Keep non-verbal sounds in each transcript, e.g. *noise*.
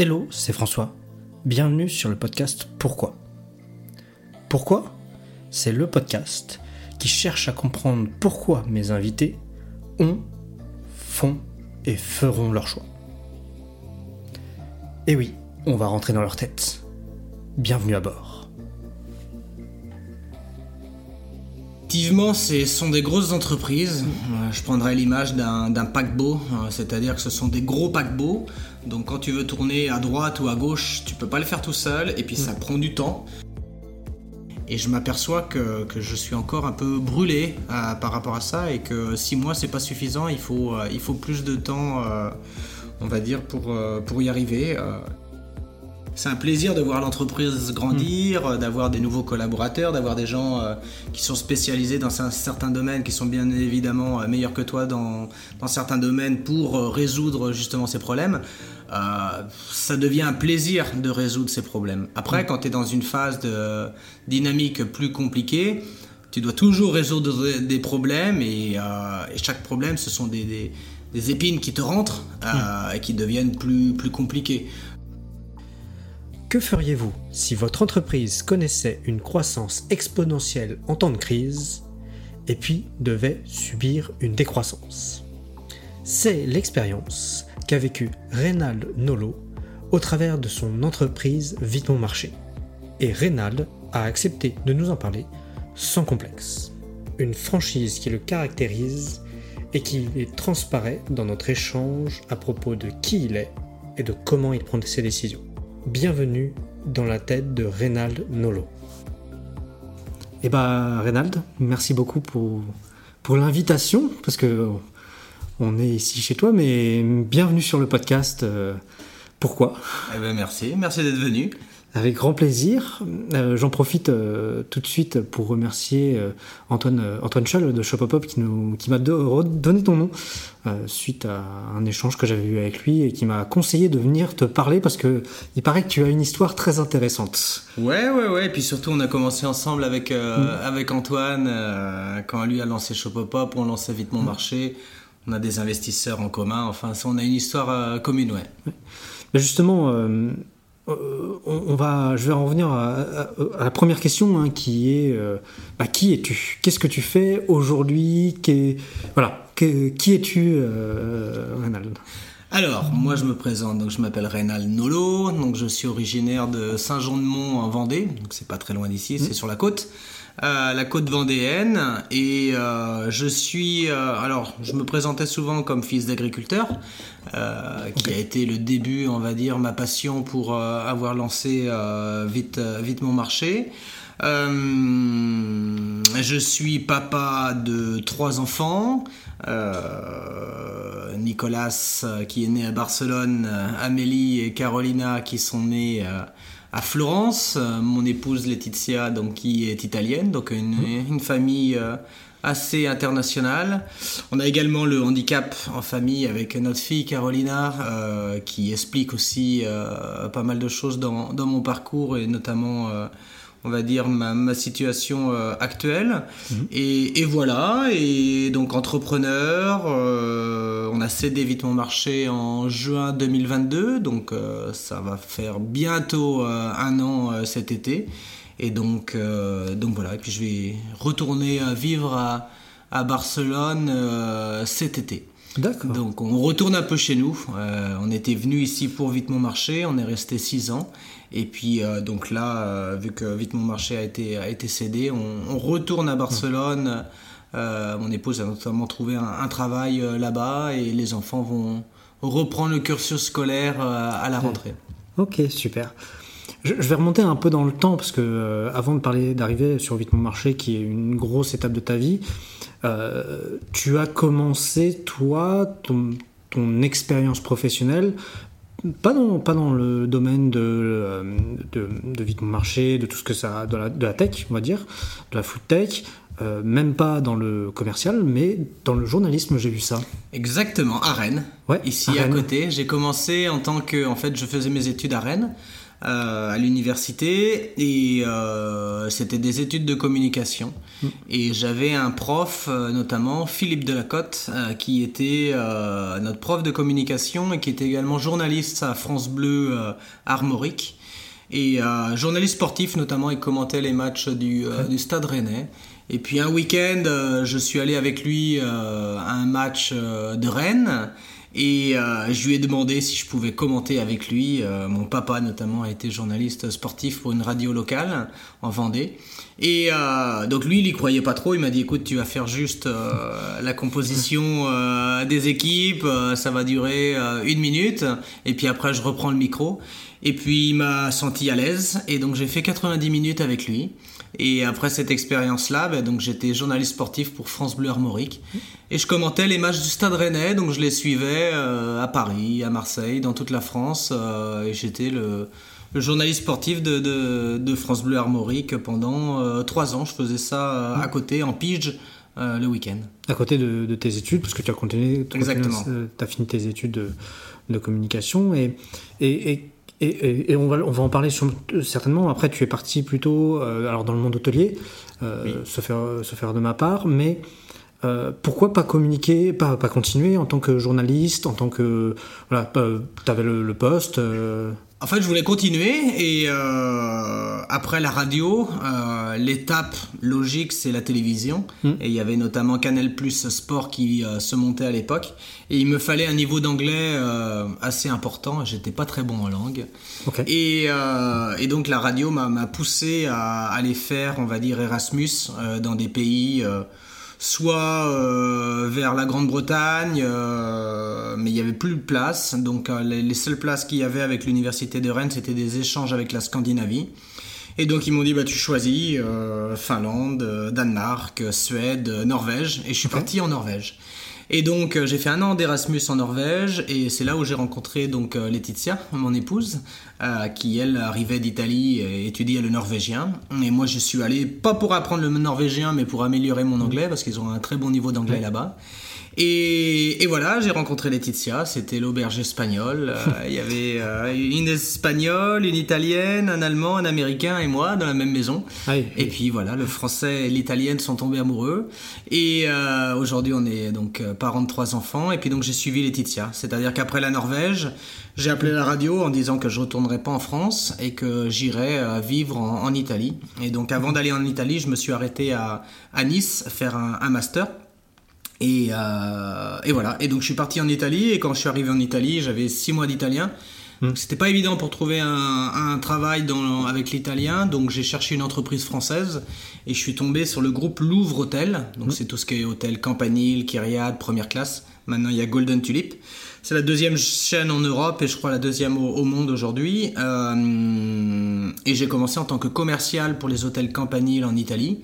Hello, c'est François. Bienvenue sur le podcast Pourquoi Pourquoi? C'est le podcast qui cherche à comprendre pourquoi mes invités ont, font et feront leur choix. Et oui, on va rentrer dans leur tête. Bienvenue à bord. Effectivement, ce sont des grosses entreprises. Euh, Je prendrais l'image d'un paquebot, euh, c'est-à-dire que ce sont des gros paquebots. Donc quand tu veux tourner à droite ou à gauche, tu peux pas le faire tout seul, et puis ça prend du temps. Et je m'aperçois que, je suis encore un peu brûlé euh, par rapport à ça, et que six mois c'est pas suffisant, il faut, plus de temps, on va dire, pour y arriver. C'est un plaisir de voir l'entreprise grandir, euh, d'avoir des nouveaux collaborateurs, d'avoir des gens euh, qui sont spécialisés dans un- certains domaines, qui sont bien évidemment euh, meilleurs que toi dans, dans certains domaines pour euh, résoudre justement ces problèmes. Ça devient un plaisir de résoudre ces problèmes. Après, quand tu es dans une phase de dynamique plus compliquée, tu dois toujours résoudre des- problèmes et, et chaque problème, ce sont des, des- des épines qui te rentrent euh, et qui deviennent plus, plus compliquées. Que feriez-vous si votre entreprise connaissait une croissance exponentielle en temps de crise et puis devait subir une décroissance? C'est l'expérience qu'a vécue Reynald Nolo au travers de son entreprise Vite Mon Marché. Et Reynald a accepté de nous en parler sans complexe. Une franchise qui le caractérise et qui transparaît dans notre échange à propos de qui il est et de comment il prend ses décisions. Bienvenue dans la tête de Reynald Nolo. Eh ben, Reynald, merci beaucoup pour, pour l'invitation, parce que on est ici chez toi, mais bienvenue sur le podcast. euh, pourquoi? Eh ben merci, merci d'être venu. Avec grand plaisir. Euh, J'en profite euh, tout de suite pour remercier euh, Antoine, Antoine Scholl de Shopopop qui, nous- qui m'a do- donné ton nom suite à un échange que j'avais eu avec lui et qui m'a conseillé de venir te parler parce que il paraît que tu as une histoire très intéressante. Ouais, ouais, ouais. Et puis surtout, on a commencé ensemble avec, avec Antoine. quand lui a lancé Shopopop, on lançait vite mon marché. On a des investisseurs en commun. Enfin, ça, on a une histoire commune, ouais. Mais justement, euh, on, on va, je vais en revenir à, à- à la première question hein, qui est euh, bah, qui es-tu? Qu'est-ce que tu fais aujourd'hui? Qu'est- Voilà, qui es-tu, euh, Reynald? Alors, moi, je me présente. Donc, je m'appelle Reynald Nolo. Donc, je suis originaire de Saint-Jean-de-Mont en Vendée. Donc, c'est pas très loin d'ici. C'est sur la côte. Euh, la côte vendéenne et euh, je suis euh, alors je me présentais souvent comme fils d'agriculteur qui a été le début on va dire ma passion pour avoir lancé vite vite mon marché. Je suis papa de trois enfants Nicolas qui est né à Barcelone Amélie et Carolina qui sont euh, à Florence, euh, mon épouse Laetitia donc qui est italienne, donc une, une famille euh, assez internationale. On a également le handicap en famille avec notre fille Carolina euh, qui explique aussi euh, pas mal de choses dans, dans mon parcours et notamment euh, on va dire ma, ma situation euh, actuelle. Et, et voilà. Et donc entrepreneur euh, on a cédé vite mon marché en juin 2022 donc euh, ça va faire bientôt un an cet été. Et donc donc voilà. Et puis je vais retourner vivre à, à Barcelone cet été D'accord. donc on retourne un peu chez nous. Euh, on était venu ici pour Vite Mon Marché, on est resté six ans. Et puis euh, donc là, euh, vu que Vite Mon Marché a été, a été cédé, on, on retourne à Barcelone. Mon épouse a notamment trouvé un, un travail là-bas et les enfants vont reprendre le cursus scolaire à la rentrée. Ok, super. Je, je vais remonter un peu dans le temps parce que euh, avant de parler d'arriver sur Vite Mon Marché, qui est une grosse étape de ta vie, euh, tu as commencé toi ton, ton expérience professionnelle pas dans, pas dans le domaine de, euh, de, de Vite Mon Marché, de tout ce que ça, de la, de la tech, on va dire, de la food tech, euh, même pas dans le commercial, mais dans le journalisme, j'ai vu ça. Exactement, à Rennes. Ouais, Ici à à, côté. J'ai commencé en tant que. En fait, je faisais mes études à Rennes. À l'université et c'était des études de communication. Mm. Et j'avais un prof, notamment Philippe Delacote, qui était notre prof de communication et qui était également journaliste à France Bleu Armorique et journaliste sportif notamment, il commentait les matchs du, du Stade Rennais. Et puis un week-end, euh, je suis allé avec lui euh, à un match euh, de Rennes. Et je lui ai demandé si je pouvais commenter avec lui. mon papa notamment a été journaliste sportif pour une radio locale en Vendée. Et donc lui, il y croyait pas trop. Il m'a dit écoute, tu vas faire juste la composition des équipes. ça va durer une minute. Et puis après, je reprends le micro. Et puis il m'a senti à l'aise. Et donc j'ai fait 90 minutes avec lui. Et après cette expérience-là, ben, donc j'étais journaliste sportif pour France Bleu Armorique et je commentais les matchs du Stade Rennais, donc je les suivais euh, à Paris, à Marseille, dans toute la France, euh, et j'étais le, journaliste sportif de, de, France Bleu Armorique pendant euh, trois ans. Je faisais ça à côté en pige. le week-end. À côté de, tes études, parce que tu as continué, tu as fini tes études de, de communication. Et, et, et et, on, va, on va en parler certainement. Après, tu es parti plutôt euh, alors dans le monde hôtelier, euh, se, faire, se faire de ma part, mais euh, pourquoi pas communiquer, pas, pas continuer en tant que journaliste, en tant que. Voilà, tu avais le, le poste. En fait, je voulais continuer et euh, après la radio, euh, l'étape logique c'est la télévision hmm. et il y avait notamment Canal Plus Sport qui euh, se montait à l'époque et il me fallait un niveau d'anglais euh, assez important. J'étais pas très bon en langue et, euh, et, donc la radio m'a poussé à aller faire, on va dire Erasmus dans des pays soit euh, vers la Grande-Bretagne, euh, mais il n'y avait plus de place. Donc euh, les, seules places qu'il y avait avec l'université de Rennes, c'était des échanges avec la Scandinavie. Et donc ils m'ont dit bah tu choisis Finlande, Danemark, Suède, Norvège, et je suis parti en Norvège. Et donc euh, j'ai fait un an d'Erasmus en Norvège et c'est là où j'ai rencontré donc euh, Laetitia, mon épouse, euh, qui elle arrivait d'Italie et étudiait le norvégien. Et moi je suis allé pas pour apprendre le norvégien mais pour améliorer mon anglais parce qu'ils ont un très bon niveau d'anglais là-bas. Et, voilà, j'ai rencontré Laetitia, c'était l'auberge espagnole. Euh, *laughs* il y avait euh, une espagnole, une italienne, un allemand, un américain et moi dans la même maison. Ah et puis voilà, le français et l'italienne sont tombés amoureux. Et euh, aujourd'hui, on est donc parents de trois enfants. Et puis donc j'ai suivi Laetitia, c'est-à-dire qu'après la Norvège, j'ai appelé la radio en disant que je retournerais pas en France et que j'irais vivre en, Italie. Et donc avant d'aller en Italie, je me suis arrêté à, Nice faire un master et, euh, et, voilà. Et donc je suis parti en Italie et quand je suis arrivé en Italie, j'avais six mois d'italien. Hmm. C'était pas évident pour trouver un, un travail dans, avec l'italien, donc j'ai cherché une entreprise française et je suis tombé sur le groupe Louvre Hôtel. Donc hmm. c'est tout ce qui est hôtel Campanile, Kyriade, première classe. Maintenant il y a Golden Tulip. C'est la deuxième chaîne en Europe et je crois la deuxième au, monde aujourd'hui. Euh, et j'ai commencé en tant que commercial pour les hôtels Campanile en Italie.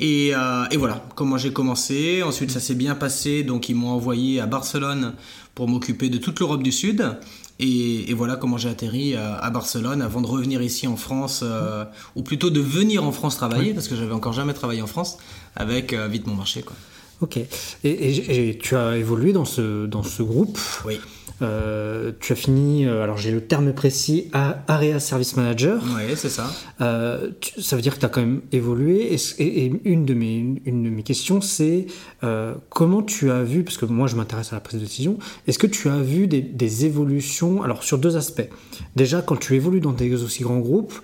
Euh, et, voilà comment j'ai commencé. Ensuite, ça s'est bien passé. Donc, ils m'ont envoyé à Barcelone pour m'occuper de toute l'Europe du Sud. Et, voilà comment j'ai atterri à, Barcelone avant de revenir ici en France, euh, ou plutôt de venir en France travailler, parce que j'avais encore jamais travaillé en France, avec euh, Vite Mon Marché. Quoi. Ok. Et, et, tu as évolué dans ce, dans ce groupe. Oui. Euh, tu as fini, euh, alors j'ai le terme précis, à Area Service Manager. Oui, c'est ça. Euh, ça veut dire que tu as quand même évolué. Et, une, de mes, une de mes questions, c'est comment tu as vu, parce que moi je m'intéresse à la prise de décision, est-ce que tu as vu des, des, évolutions, alors sur deux aspects? Déjà, quand tu évolues dans des aussi grands groupes,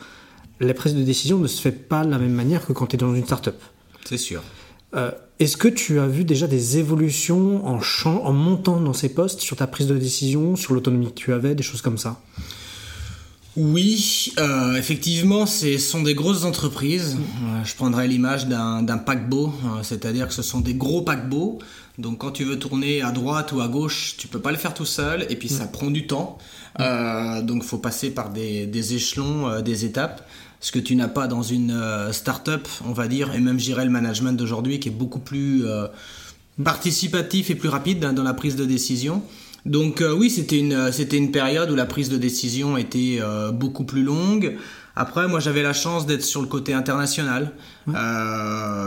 la prise de décision ne se fait pas de la même manière que quand tu es dans une start-up. C'est sûr. Euh, est-ce que tu as vu déjà des évolutions en, en montant dans ces postes sur ta prise de décision, sur l'autonomie que tu avais, des choses comme ça? Oui, euh, effectivement, ce sont des grosses entreprises. Euh, je prendrais l'image d'un paquebot, c'est-à-dire que ce sont des gros paquebots. Donc quand tu veux tourner à droite ou à gauche, tu peux pas le faire tout seul, et puis ça mm. prend du temps. donc il faut passer par des, des échelons, des étapes ce que tu n'as pas dans une euh, start-up, on va dire, et même j'irais le management d'aujourd'hui qui est beaucoup plus euh, participatif et plus rapide dans la prise de décision. Donc euh, oui, c'était une, c'était une période où la prise de décision était beaucoup plus longue. Après, moi, j'avais la chance d'être sur le côté international.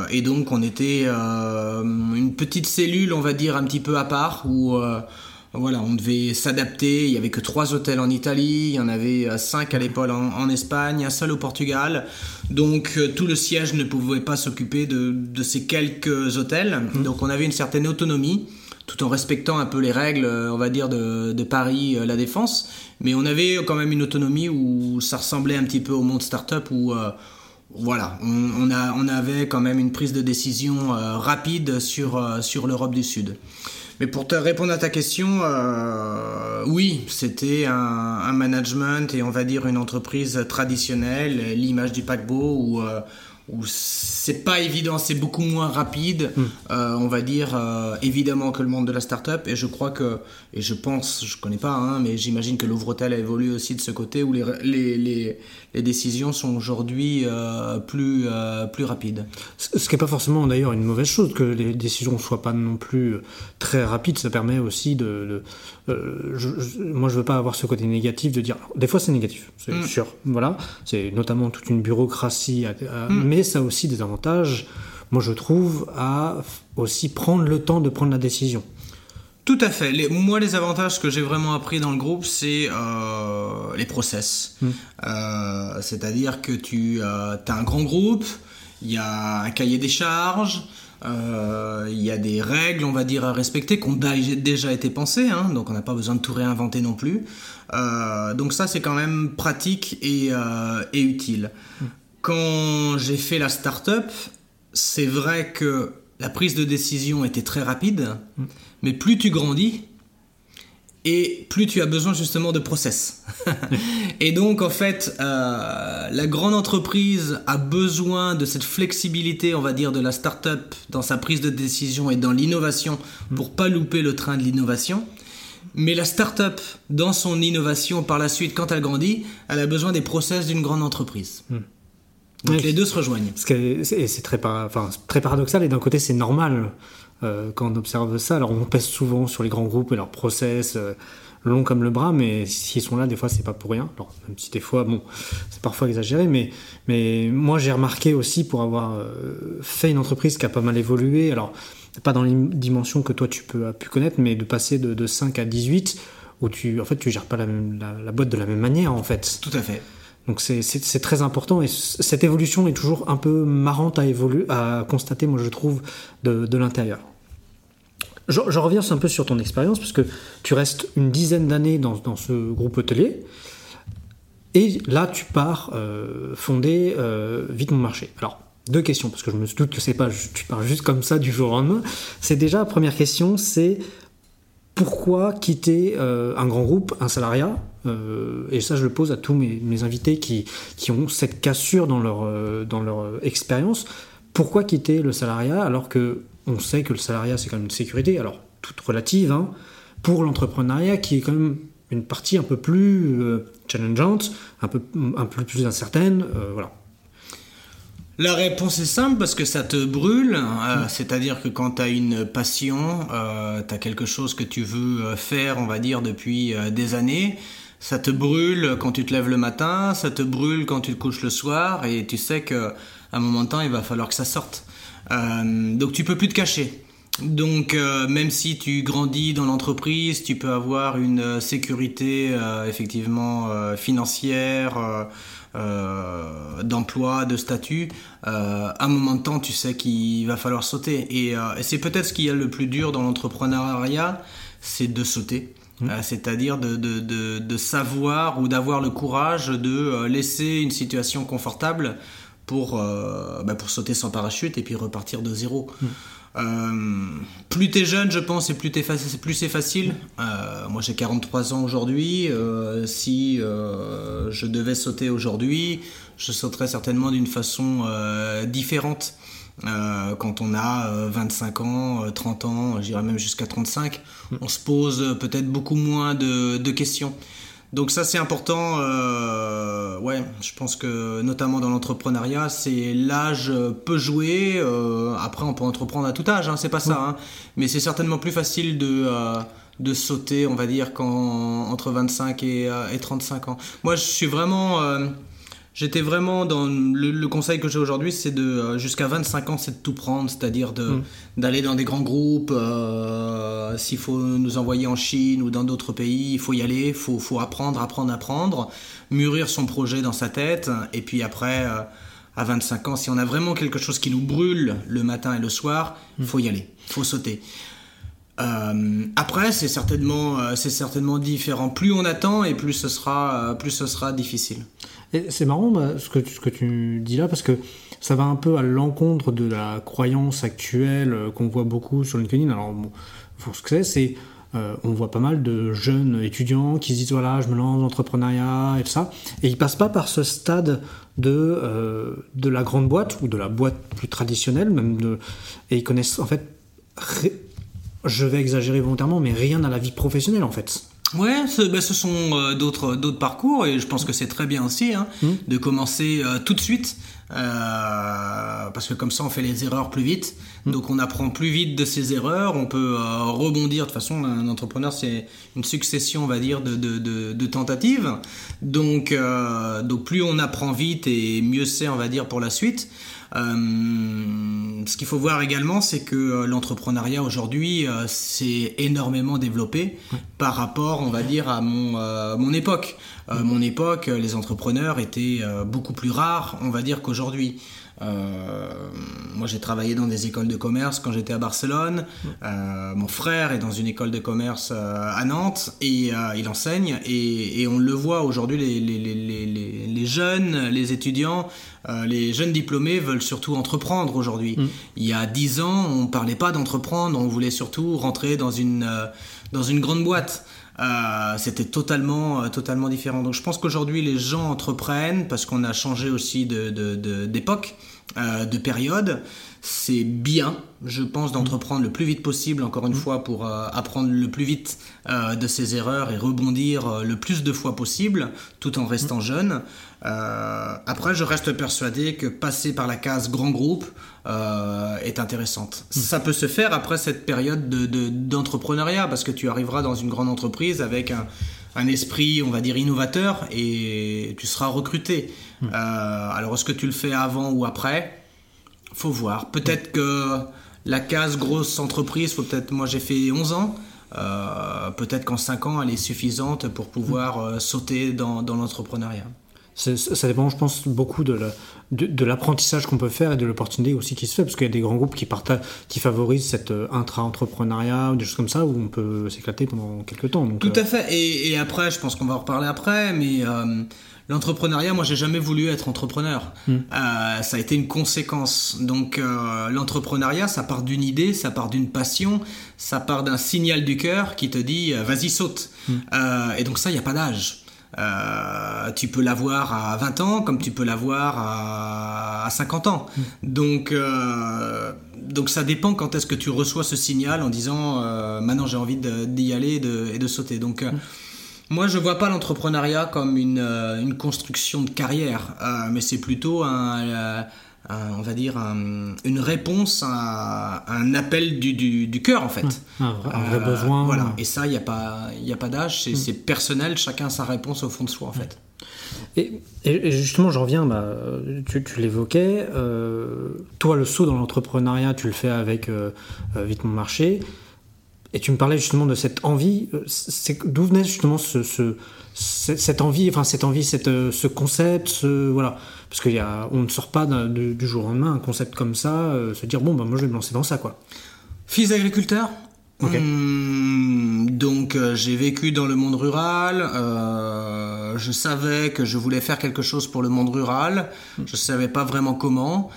et donc, on était une petite cellule, on va dire, un petit peu à part, où voilà, on devait s'adapter. Il y avait que trois hôtels en Italie, il y en avait euh, cinq à l'époque en, Espagne, un seul au Portugal. Donc euh, tout le siège ne pouvait pas s'occuper de, ces quelques hôtels. Mmh. Donc on avait une certaine autonomie, tout en respectant un peu les règles, euh, on va dire, de, Paris, la Défense. Mais on avait quand même une autonomie où ça ressemblait un petit peu au monde startup où voilà, on, a, on, avait quand même une prise de décision rapide sur, sur l'Europe du Sud. Mais pour te répondre à ta question, euh, oui, c'était un, management et on va dire une entreprise traditionnelle, l'image du paquebot où, euh, où c'est pas évident, c'est beaucoup moins rapide, hmm. euh, on va dire, euh, évidemment que le monde de la start-up. Et je crois que, et je pense, je connais pas, hein, mais j'imagine que l'Ouvretel a évolué aussi de ce côté où les, les, les, les décisions sont aujourd'hui euh, plus, plus rapides. Ce qui n'est pas forcément d'ailleurs une mauvaise chose, que les décisions ne soient pas non plus très rapides. Ça permet aussi de. je, moi, je veux pas avoir ce côté négatif de dire. Des fois, c'est négatif, c'est hmm. sûr. Voilà. C'est notamment toute une bureaucratie, hmm. mais ça a aussi des avantages moi je trouve, à aussi prendre le temps de prendre la décision. Tout à fait. moi, les avantages que j'ai vraiment appris dans le groupe, c'est euh, les process. Hmm. Euh, c'est-à-dire que tu euh, as un grand groupe, il y a un cahier des charges, il y a des règles, on va dire, à respecter, qui ont déjà été pensées, hein, donc on n'a pas besoin de tout réinventer non plus. donc ça, c'est quand même pratique et, et utile. Hmm. Quand j'ai fait la start-up, c'est vrai que la prise de décision était très rapide, mm. Mais plus tu grandis, et plus tu as besoin justement de process. *laughs* et donc en fait, euh, la grande entreprise a besoin de cette flexibilité, on va dire, de la start-up dans sa prise de décision et dans l'innovation pour pas louper le train de l'innovation. Mais la start-up, dans son innovation par la suite, quand elle grandit, elle a besoin des process d'une grande entreprise. Mm. Donc les deux se rejoignent. C'est très, enfin, très paradoxal et d'un côté c'est normal quand on observe ça. Alors on pèse souvent sur les grands groupes et leurs process euh, longs comme le bras, mais s'ils sont là, des fois c'est pas pour rien. Alors, même si des fois, bon, c'est parfois exagéré, mais, mais moi j'ai remarqué aussi pour avoir euh, fait une entreprise qui a pas mal évolué. Alors pas dans les dimensions que toi tu peux, as pu connaître, mais de passer de, de 5 à 18 où tu en fait tu gères pas la, la boîte de la même manière en fait. Tout à fait. Donc c'est très important et cette évolution est toujours un peu marrante à, évoluer, à constater, moi je trouve, de, l'intérieur. Je, reviens un peu sur ton expérience parce que tu restes une dizaine d'années dans, ce groupe hôtelier et là tu pars euh, fonder euh, Vite mon marché. Alors deux questions parce que je me doute que c'est pas tu pars juste comme ça du jour au lendemain. C'est déjà première question, c'est pourquoi quitter euh, un grand groupe, un salariat Et ça, je le pose à tous mes, invités qui, qui, ont cette cassure dans leur, dans leur expérience. Pourquoi quitter le salariat alors que on sait que le salariat, c'est quand même une sécurité, alors toute relative, hein, pour l'entrepreneuriat qui est quand même une partie un peu plus challengeante, un peu, un peu plus incertaine. voilà. La réponse est simple parce que ça te brûle, euh, c'est-à-dire que quand tu as une passion, euh, tu as quelque chose que tu veux euh, faire, on va dire, depuis des années, ça te brûle quand tu te lèves le matin, ça te brûle quand tu te couches le soir, et tu sais qu'à un moment de temps, il va falloir que ça sorte. Donc tu peux plus te cacher. Donc même si tu grandis dans l'entreprise, tu peux avoir une sécurité effectivement financière euh, d'emploi, de statut, euh, à un moment de temps, tu sais qu'il va falloir sauter. Euh, et, c'est peut-être ce qui est le plus dur dans l'entrepreneuriat, c'est de sauter. Mmh. C'est-à-dire de, de, savoir ou d'avoir le courage de laisser une situation confortable pour, bah, pour sauter sans parachute et puis repartir de zéro. Mmh. Euh, plus t'es jeune, je pense, et plus, plus c'est facile. Euh, moi, j'ai 43 ans aujourd'hui. Euh, si je devais sauter aujourd'hui, je sauterais certainement d'une façon différente. quand on a 25 ans, 30 ans, j'irais même jusqu'à 35, on se pose peut-être beaucoup moins de questions. Donc ça c'est important, euh, ouais, je pense que notamment dans l'entrepreneuriat, c'est l'âge peut jouer, euh, après on peut entreprendre à tout âge, hein, c'est pas ça, hein, mais c'est certainement plus facile de, euh, de sauter, on va dire, quand, entre 25 et, et 35 ans. Moi je suis vraiment J'étais vraiment dans le, conseil que j'ai aujourd'hui, c'est de euh, jusqu'à 25 ans, c'est de tout prendre, c'est-à-dire de mm. d'aller dans des grands groupes. Euh, s'il faut nous envoyer en Chine ou dans d'autres pays, il faut y aller, faut faut apprendre, apprendre, apprendre, mûrir son projet dans sa tête, et puis après. Euh, à 25 ans, si on a vraiment quelque chose qui nous brûle le matin et le soir, il mm. faut y aller, il faut sauter. Euh, après, c'est certainement, euh, certainement différent. Plus on attend et plus ce sera, euh, plus ce sera difficile. C'est marrant bah, ce, que tu, dis là parce que ça va un peu à l'encontre de la croyance actuelle qu'on voit beaucoup sur LinkedIn. Alors, pour ce que c'est, c'est on voit pas mal de jeunes étudiants qui se disent voilà, je me lance dans l'entrepreneuriat et tout ça, et ils passent pas par ce stade de de la grande boîte ou de la boîte plus traditionnelle même et ils connaissent en fait je vais exagérer volontairement, mais rien à la vie professionnelle en fait. Ouais, ce, bah, ce sont euh, d'autres d'autres parcours et je pense que c'est très bien aussi hein, hmm. de commencer euh, tout de suite euh, parce que comme ça on fait les erreurs plus vite. Hmm. Donc on apprend plus vite de ses erreurs, on peut rebondir. De toute façon, un entrepreneur c'est une succession, on va dire, de, de, de, de tentatives. Donc donc plus on apprend vite et mieux c'est, on va dire, pour la suite. Euh, ce qu'il faut voir également, c'est que euh, l'entrepreneuriat aujourd'hui euh, s'est énormément développé par rapport, on va dire, à mon, mon époque. mon époque, les entrepreneurs étaient beaucoup plus rares, on va dire, qu'aujourd'hui. Euh, moi, j'ai travaillé dans des écoles de commerce quand j'étais à Barcelone. Euh, mon frère est dans une école de commerce euh, à Nantes et il enseigne. Et, on le voit aujourd'hui, les, les, jeunes, les étudiants, les jeunes diplômés veulent surtout entreprendre aujourd'hui. Mm. Il y a dix ans, on parlait pas d'entreprendre, on voulait surtout rentrer dans une, dans une grande boîte. Euh, c'était totalement, euh, totalement différent. Donc je pense qu'aujourd'hui les gens entreprennent parce qu'on a changé aussi d'époque, de, de, de, période. C'est bien, je pense, d'entreprendre le plus vite possible, encore une mmh. fois, pour euh, apprendre le plus vite de ses erreurs et rebondir le plus de fois possible, tout en restant mmh. jeune. après, je reste persuadé que passer par la case grand groupe, euh, est intéressante. Hmm. Ça peut se faire après cette période d'entrepreneuriat, de, parce que tu arriveras dans une grande entreprise avec un, un, esprit, on va dire, innovateur, et tu seras recruté. Hmm. Euh, alors, est-ce que tu le fais avant ou après? Faut voir. Peut-être que la case grosse entreprise, faut peut-être, moi j'ai fait 11 ans, euh, peut-être qu'en 5 ans, elle est suffisante pour pouvoir sauter dans, dans l'entrepreneuriat. Ça dépend, je pense, beaucoup de, de, l'apprentissage qu'on peut faire et de l'opportunité aussi qui se fait, parce qu'il y a des grands groupes qui, qui favorisent cet euh, intra-entrepreneuriat ou des choses comme ça, où on peut s'éclater pendant quelques temps. Tout à euh, fait, et, après, je pense qu'on va en reparler après, mais euh, l'entrepreneuriat, moi j'ai jamais voulu être entrepreneur. Hmm. ça a été une conséquence. Donc l'entrepreneuriat, ça part d'une idée, ça part d'une passion, ça part d'un signal du cœur qui te dit vas-y saute. Hmm. et donc ça, il n'y a pas d'âge. Euh, tu peux l'avoir à 20 ans comme tu peux l'avoir à, à 50 ans. Mm. Donc, euh, donc ça dépend quand est-ce que tu reçois ce signal en disant euh, maintenant j'ai envie d'y aller et de, et de, sauter. Donc mm. moi je vois pas l'entrepreneuriat comme une, une, construction de carrière, mais c'est plutôt un on va dire, une réponse à, un appel du, du, cœur, en fait. un, vrai, euh, besoin. Voilà. Et ça, il n'y a pas, a pas d'âge, c'est personnel, chacun a sa réponse au fond de soi, en fait. Et, justement, j'en reviens, bah, tu, l'évoquais, euh, toi, le saut dans l'entrepreneuriat, tu le fais avec euh, Vite Mon Marché, et tu me parlais justement de cette envie, d'où venait justement ce, cette envie, enfin cette envie, cette, ce concept, voilà parce qu'on ne sort pas du jour au lendemain un concept comme ça, euh, se dire bon, bah, moi je vais me lancer dans ça. quoi. Fils d'agriculteur hmm, donc euh, j'ai vécu dans le monde rural, euh, je savais que je voulais faire quelque chose pour le monde rural, hmm. je ne savais pas vraiment comment.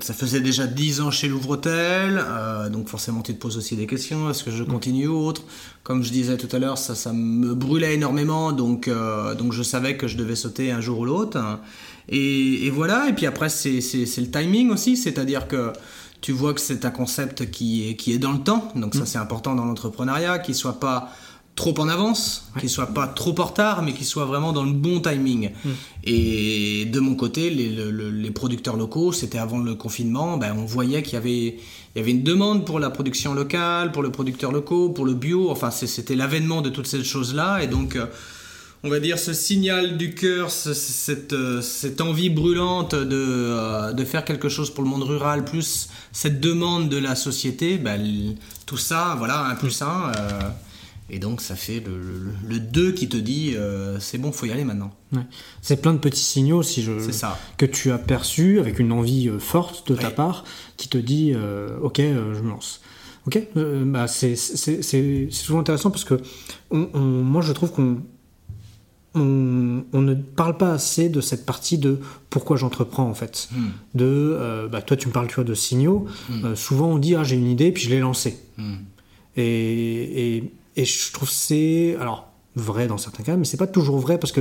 Ça faisait déjà 10 ans chez Louvre-Hôtel, donc forcément tu te poses aussi des questions, est-ce que je continue ou autre? Comme je disais tout à l'heure, ça, ça me brûlait énormément, donc, euh, donc je savais que je devais sauter un jour ou l'autre. Et, voilà, et puis après, c'est le timing aussi, c'est-à-dire que tu vois que c'est un concept qui est, qui est dans le temps, donc ça mm. c'est important dans l'entrepreneuriat, qu'il soit pas trop en avance, qu'il soit pas trop en retard, mais qu'il soit vraiment dans le bon timing. Mm. Et de mon côté, les, les producteurs locaux, c'était avant le confinement, ben, on voyait qu'il y avait, il y avait une demande pour la production locale, pour le producteur locaux, pour le bio, enfin c'était l'avènement de toutes ces choses-là, et donc... Euh, on va dire, ce signal du cœur, cette, cette, envie brûlante de, de, faire quelque chose pour le monde rural, plus cette demande de la société, ben, tout ça, voilà, un plus un. Et donc ça fait le, 2 qui te dit euh, c'est bon, faut y aller maintenant. C'est plein de petits signaux si je, que tu as perçus avec une envie euh, forte de ta part qui te dit euh, ok, je me lance. Ok, bah c'est souvent intéressant parce que moi je trouve qu'on on, ne parle pas assez de cette partie de pourquoi j'entreprends en fait. Hmm. De bah, toi tu me parles tu vois de signaux. Hmm. souvent on dit ah j'ai une idée puis je l'ai lancée. Hmm. Et, et et je trouve c'est alors vrai dans certains cas, mais c'est pas toujours vrai parce que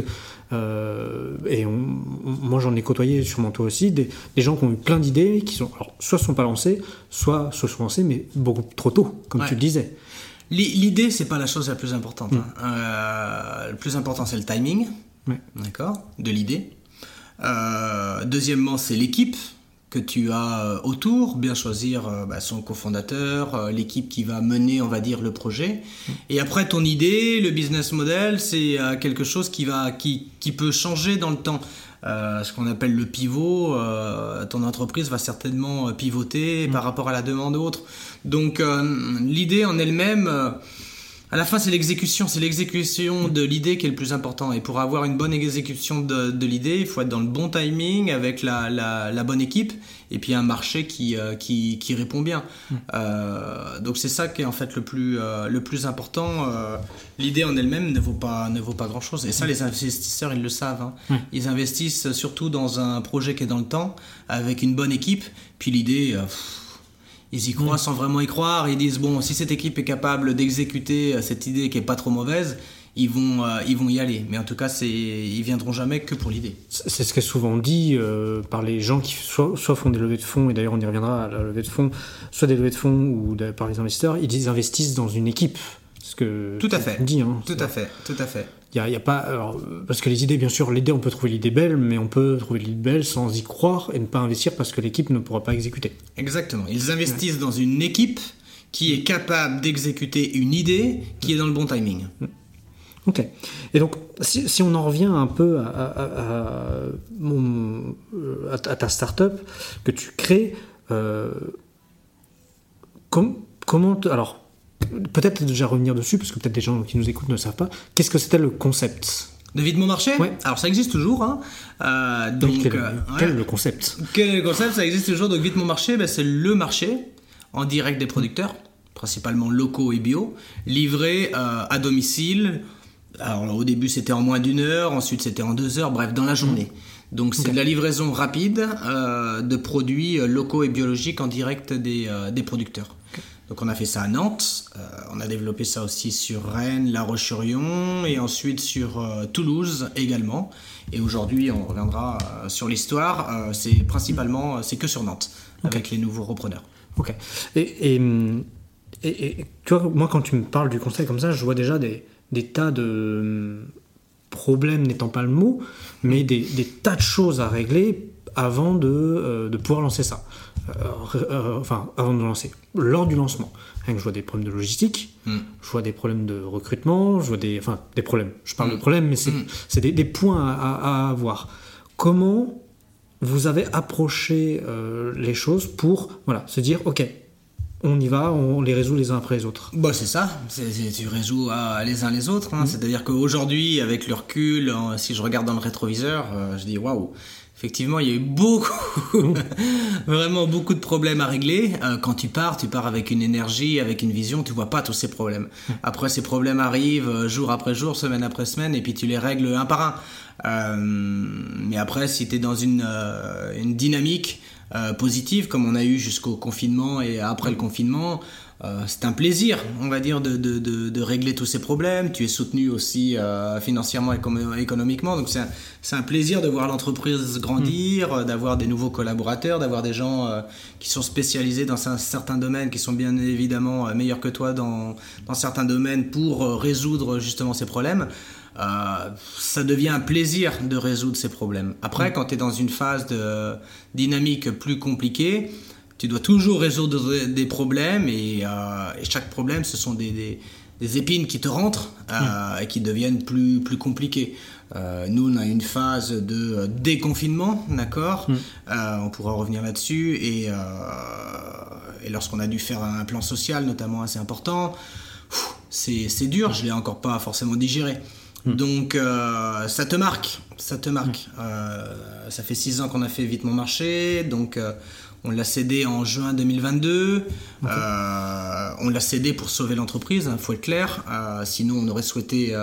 euh, et moi j'en ai côtoyé sûrement toi aussi des, gens qui ont eu plein d'idées qui sont alors soit sont pas lancées, soit se sont lancées mais beaucoup trop tôt comme tu le disais. L'idée c'est pas la chose la plus importante. Mm. Hein. Euh, le plus important c'est le timing, d'accord, de l'idée. Euh, deuxièmement c'est l'équipe que tu as euh, autour, bien choisir euh, bah, son cofondateur, euh, l'équipe qui va mener, on va dire, le projet. Et après, ton idée, le business model, c'est quelque chose qui, va, qui, qui peut changer dans le temps. ce qu'on appelle le pivot, ton entreprise va certainement pivoter par rapport à la demande autre. Donc l'idée en elle-même à la fin, c'est l'exécution, c'est l'exécution de l'idée qui est le plus important. Et pour avoir une bonne exécution de, l'idée, il faut être dans le bon timing avec la, bonne équipe et puis un marché qui, euh, qui, répond bien. Mm. Euh, donc c'est ça qui est en fait le plus, euh, le plus important. l'idée en elle-même ne vaut pas, ne vaut pas grand-chose. Et ça, mm. les investisseurs, ils le savent. Hein. Mm. Ils investissent surtout dans un projet qui est dans le temps, avec une bonne équipe. Puis l'idée ils y croient mm. sans vraiment y croire. Ils disent bon, si cette équipe est capable d'exécuter euh, cette idée qui est pas trop mauvaise, ils vont, euh, ils vont y aller. Mais en tout cas, c'est, ils viendront jamais que pour l'idée. C'est ce qui est souvent dit euh, par les gens qui soit, soit, font des levées de fonds, et d'ailleurs on y reviendra à la levée de fonds, soit des levées de fonds ou par les investisseurs, ils investissent dans une équipe. Ce que tout à fait. Dit, hein, tout à fait, tout à fait. Il y a, pas, parce que les idées, bien sûr, l'idée, on peut trouver l'idée belle, mais on peut trouver l'idée belle sans y croire et ne pas investir parce que l'équipe ne pourra pas exécuter. Exactement. Ils investissent dans une équipe qui est capable d'exécuter une idée qui est dans le bon timing. Ok. Et donc, si, on en revient un peu à, à ta startup que tu crées, euh, comment. Alors, peut-être déjà revenir dessus, parce que peut-être des gens qui nous écoutent ne savent pas. Qu'est-ce que c'était le concept de Vite Mon Marché ouais. Alors ça existe toujours. Hein. Euh, donc, quel, est le concept Quel est le concept? Ça existe toujours. Donc Vite Mon Marché, ben, c'est le marché en direct des producteurs, principalement locaux et bio, livré euh, à domicile. Alors au début c'était en moins d'une heure, ensuite c'était en deux heures, bref, dans la journée. Donc c'est de la livraison rapide euh, de produits locaux et biologiques en direct des, des producteurs. Donc on a fait ça à Nantes, euh, on a développé ça aussi sur Rennes, La Roche-sur-Yon et ensuite sur euh, Toulouse également. Et aujourd'hui on reviendra euh, sur l'histoire, c'est principalement, c'est que sur Nantes avec les nouveaux repreneurs. Ok. Et, et, tu vois, moi quand tu me parles du conseil comme ça, je vois déjà des, des tas de problèmes n'étant pas le mot, mais des, des, tas de choses à régler avant de, de pouvoir lancer ça. Euh, euh, enfin, avant de lancer, lors du lancement. je vois des problèmes de logistique, hmm. je vois des problèmes de recrutement, je vois des, enfin, des problèmes. Je parle de hmm. problèmes, mais c'est hmm. des, points à, avoir. Comment vous avez approché euh, les choses pour voilà, se dire, ok, on y va, on les résout les uns après les autres? Bah c'est ça, tu résous les uns les autres. Hein. C'est-à-dire qu'aujourd'hui, avec le recul, si je regarde dans le rétroviseur, je dis waouh, Effectivement, il y a eu beaucoup, *laughs* vraiment beaucoup de problèmes à régler. Euh, quand tu pars, tu pars avec une énergie, avec une vision, tu vois pas tous ces problèmes. Après, ces problèmes arrivent euh, jour après jour, semaine après semaine, et puis tu les règles un par un. Euh, mais après, si tu es dans une, une dynamique positive, comme on a eu jusqu'au confinement et après le confinement, euh, c'est un plaisir, on va dire, de, de, de, régler tous ces problèmes. Tu es soutenu aussi euh, financièrement et économiquement, donc c'est un, un, plaisir de voir l'entreprise grandir, mm. d'avoir des nouveaux collaborateurs, d'avoir des gens euh, qui sont spécialisés dans certains domaines, qui sont bien évidemment meilleurs que toi dans, dans certains domaines pour résoudre justement ces problèmes. ça devient un plaisir de résoudre ces problèmes. Après, mm. quand tu es dans une phase de dynamique plus compliquée, tu dois toujours résoudre des problèmes et, euh, chaque problème, ce sont des, des épines qui te rentrent et qui deviennent plus, plus compliquées. nous, on a une phase de déconfinement, d'accord On pourra revenir là-dessus. Et, et lorsqu'on a dû faire un plan social, notamment assez important, c'est dur, je l'ai encore pas forcément digéré. Hmm. Donc euh, ça te marque, ça te marque. Hmm. Euh, ça fait six ans qu'on a fait Vite mon marché, donc euh, on l'a cédé en juin 2022. on l'a cédé pour sauver l'entreprise, il hein, faut être clair. sinon on aurait souhaité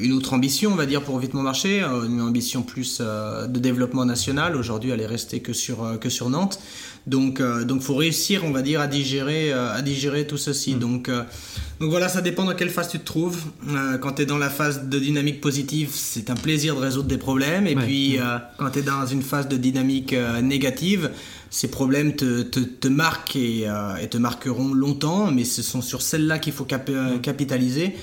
une autre ambition, on va dire, pour Vite mon marché, une ambition plus de développement national. Aujourd'hui elle est restée que sur, que sur Nantes. Donc, euh, donc faut réussir, on va dire, à digérer, euh, à digérer tout ceci. Mm. Donc, euh, donc voilà, ça dépend dans quelle phase tu te trouves. quand tu es dans la phase de dynamique positive, c'est un plaisir de résoudre des problèmes. Et puis, quand tu es dans une phase de dynamique négative, ces problèmes te, te, te marquent et, et, te marqueront longtemps. Mais ce sont sur celles-là qu'il faut mm. capitaliser.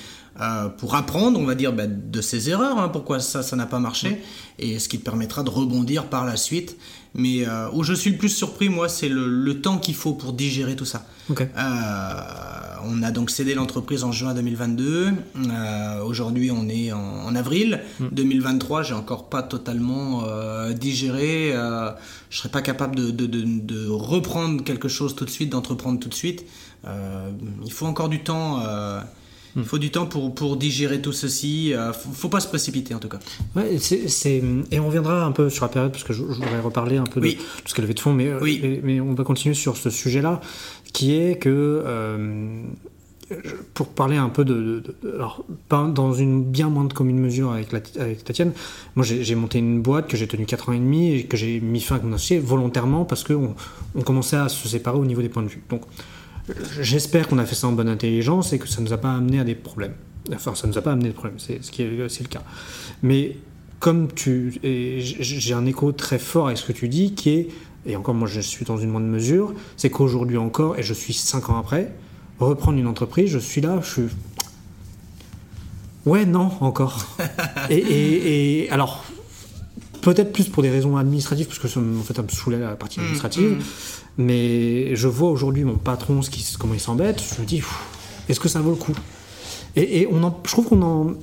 Pour apprendre, on va dire, bah, de ses erreurs, hein, pourquoi ça, ça n'a pas marché, et ce qui te permettra de rebondir par la suite mais euh, où je suis le plus surpris, moi, c'est le, temps qu'il faut pour digérer tout ça. Euh, on a donc cédé l'entreprise en juin 2022. Euh, aujourd'hui, on est en, avril 2023. Mm. J'ai encore pas totalement digéré. je serais pas capable de, de, de, reprendre quelque chose tout de suite, d'entreprendre tout de suite. il faut encore du temps. Il faut du temps pour, pour digérer tout ceci. Il faut, faut pas se précipiter en tout cas. Ouais, c'est, Et on reviendra un peu sur la période parce que je, voudrais reparler un peu de tout ce qu'elle avait de fond, mais, mais, mais, on va continuer sur ce sujet-là qui est que. Euh, pour parler un peu de, alors pas dans une bien moindre commune mesure avec, la, avec Tatiane, moi j'ai monté une boîte que j'ai tenue 4 ans et demi et que j'ai mis fin à mon associé volontairement parce qu'on on commençait à se séparer au niveau des points de vue. Donc J'espère qu'on a fait ça en bonne intelligence et que ça ne nous a pas amené à des problèmes. Enfin, ça ne nous a pas amené des problèmes, c'est ce qui est, le cas. Mais comme tu. J'ai un écho très fort avec ce que tu dis, qui est, et encore moi je suis dans une moindre mesure, c'est qu'aujourd'hui encore, et je suis 5 ans après, reprendre une entreprise, je suis là, je suis. Ouais, non, encore. *laughs* et, alors, peut-être plus pour des raisons administratives, parce que ça, en fait, ça me saoulait la partie mmh, administrative. Mmh. Mais je vois aujourd'hui mon patron, ce qui, comment il s'embête. Je me dis, est-ce que ça vaut le coup? Et, on en, je trouve qu'on en,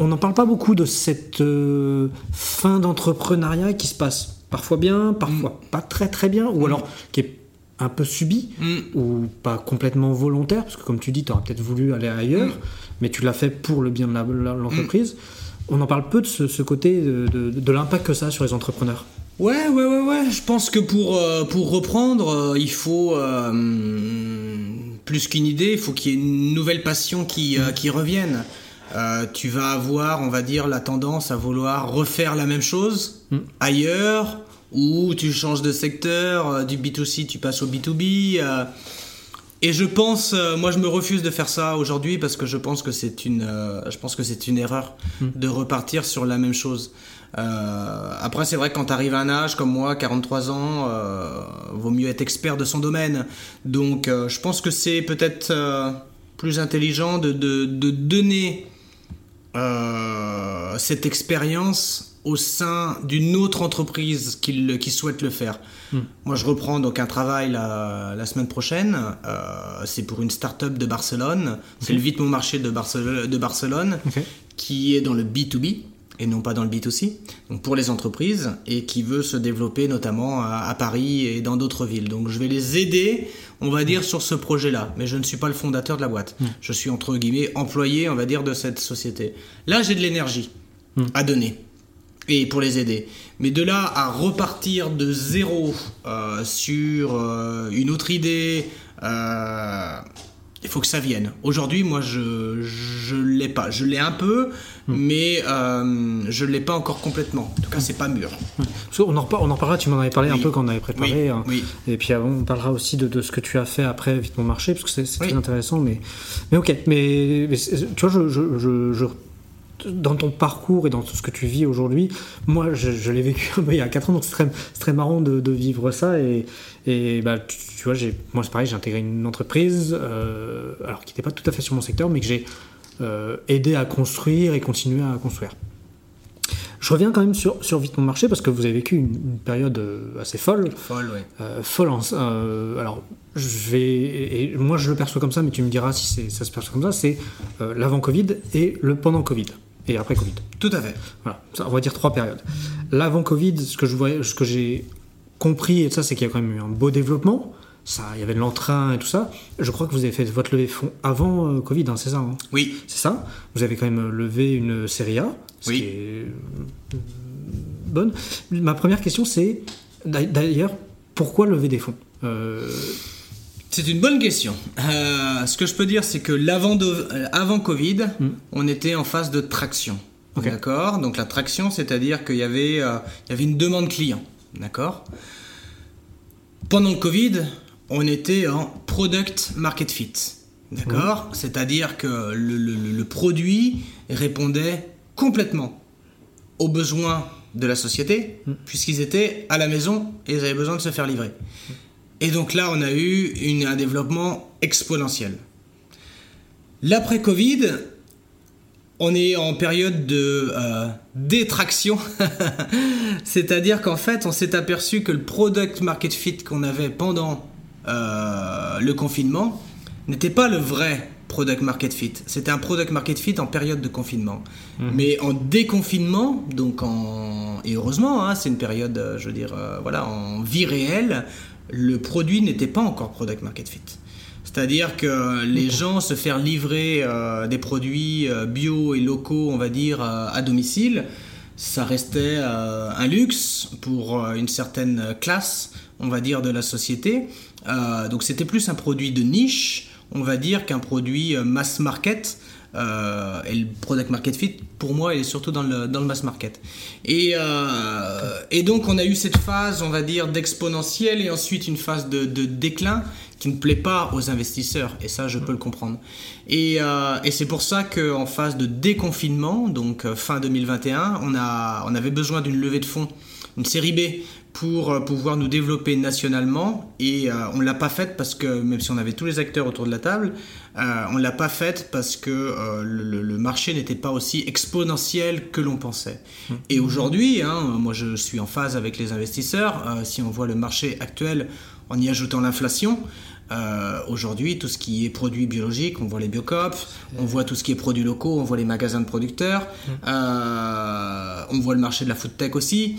on n'en parle pas beaucoup de cette euh, fin d'entrepreneuriat qui se passe parfois bien, parfois mm. pas très très bien, ou mm. alors qui est un peu subi, mm. ou pas complètement volontaire, parce que comme tu dis, tu aurais peut-être voulu aller ailleurs, mais tu l'as fait pour le bien de l'entreprise. On en parle peu de ce, côté de, de l'impact que ça a sur les entrepreneurs. Ouais, ouais, ouais, ouais. Je pense que pour, euh, pour reprendre, euh, il faut euh, plus qu'une idée, il faut qu'il y ait une nouvelle passion qui, qui revienne. tu vas avoir, on va dire, la tendance à vouloir refaire la même chose mm. ailleurs, ou tu changes de secteur, du B2C, tu passes au B2B. Et je pense, moi je me refuse de faire ça aujourd'hui parce que je pense que c'est une, je pense que c'est une erreur mm. de repartir sur la même chose. Euh, après, c'est vrai que quand tu arrives à un âge comme moi, 43 ans, euh, vaut mieux être expert de son domaine. Donc, euh, je pense que c'est peut-être plus intelligent de, de, donner cette expérience au sein d'une autre entreprise qui, qui, souhaite le faire. Hmm. Moi, je reprends donc un travail la, la semaine prochaine. c'est pour une start-up de Barcelone. C'est le Vite Mon Marché de, Barcelone, de Barcelone qui est dans le B2B et non pas dans le B2C, donc pour les entreprises, et qui veut se développer notamment à, Paris et dans d'autres villes. Donc je vais les aider, on va dire, sur ce projet-là, mais je ne suis pas le fondateur de la boîte. Hmm. Je suis entre guillemets employé, on va dire, de cette société. Là, j'ai de l'énergie hmm. à donner et pour les aider. Mais de là à repartir de zéro euh, sur euh, une autre idée, euh, il faut que ça vienne. Aujourd'hui, moi, je je l'ai pas. Je l'ai un peu, hmm. mais je l'ai pas encore complètement. En tout cas, c'est pas mûr. On en, on en parlera. Tu m'en avais parlé un peu quand on avait préparé. Hein. Et puis on parlera aussi de, ce que tu as fait après Vite mon marché, parce que c'est très intéressant. Mais mais ok. Mais, tu vois, je, je, dans ton parcours et dans tout ce que tu vis aujourd'hui, moi je, l'ai vécu il y a 4 ans, donc c'est très, très, marrant de, de, vivre ça. Et, et bah, tu, vois, moi c'est pareil, j'ai intégré une entreprise, euh, alors qui n'était pas tout à fait sur mon secteur, mais que j'ai euh, aidé à construire et continuer à construire. Je reviens quand même sur, sur Vite Mon Marché parce que vous avez vécu une, une période euh, assez folle. Folle. Euh, folle en- euh, alors, je vais. Et, moi, je le perçois comme ça, mais tu me diras si ça se perçoit comme ça c'est euh, l'avant-Covid et le pendant-Covid. Et après Covid. Tout à fait. Voilà, ça, on va dire trois périodes. L'avant Covid, ce que je voyais, ce que j'ai compris et ça, c'est qu'il y a quand même eu un beau développement. Ça, il y avait de l'entrain et tout ça. Je crois que vous avez fait votre levée de fonds avant euh, Covid, hein, c'est ça. hein? Oui. c'est ça? Vous avez quand même levé une série A, ce Oui. qui est euh, bonne. Ma première question, c'est d'a- d'ailleurs pourquoi lever des fonds? Euh, C'est une bonne question. Euh, ce que je peux dire, c'est que l'avant de- euh, avant Covid, on était en phase de traction. D'accord? Donc la traction, c'est-à-dire qu'il y, avait, euh, il y avait une demande client. D'accord? Pendant le Covid, on était en product market fit. D'accord? C'est-à-dire que le, le- le- le produit répondait complètement aux besoins de la société, puisqu'ils étaient à la maison et ils avaient besoin de se faire livrer. Et donc là, on a eu une- un développement exponentiel. L'après-Covid, on est en période de euh, détraction, *laughs* c'est-à-dire qu'en fait, on s'est aperçu que le product market fit qu'on avait pendant euh, le confinement n'était pas le vrai product market fit. C'était un product market fit en période de confinement. Mais en déconfinement, donc en et heureusement, hein, c'est une période, euh, je veux dire, euh, voilà, en vie réelle, le produit n'était pas encore product market fit. C'est-à-dire que les gens se faire livrer euh, des produits euh, bio et locaux, on va dire, euh, à domicile, ça restait un luxe pour une certaine classe, on va dire, de la société. Donc c'était plus un produit de niche, on va dire, qu'un produit mass market. Euh, et le product market fit, pour moi, il est surtout dans le, dans le mass market. Et, euh, et donc, on a eu cette phase, on va dire, d'exponentiel et ensuite une phase de, de déclin qui ne plaît pas aux investisseurs. Et ça, je peux le comprendre. Et, euh, et c'est pour ça qu'en phase de déconfinement, donc fin 2021, on, a, on avait besoin d'une levée de fonds, une série B pour euh, pouvoir nous développer nationalement et euh, on l'a pas faite parce que même si on avait tous les acteurs autour de la table, euh, on l'a pas faite parce que euh, le, le marché n'était pas aussi exponentiel que l'on pensait. Et aujourd'hui, hein, moi je suis en phase avec les investisseurs. si on voit le marché actuel en y ajoutant l'inflation, euh, aujourd'hui, tout ce qui est produits biologiques, on voit les biocops, on voit tout ce qui est produits locaux, on voit les magasins de producteurs, euh, on voit le marché de la food tech aussi.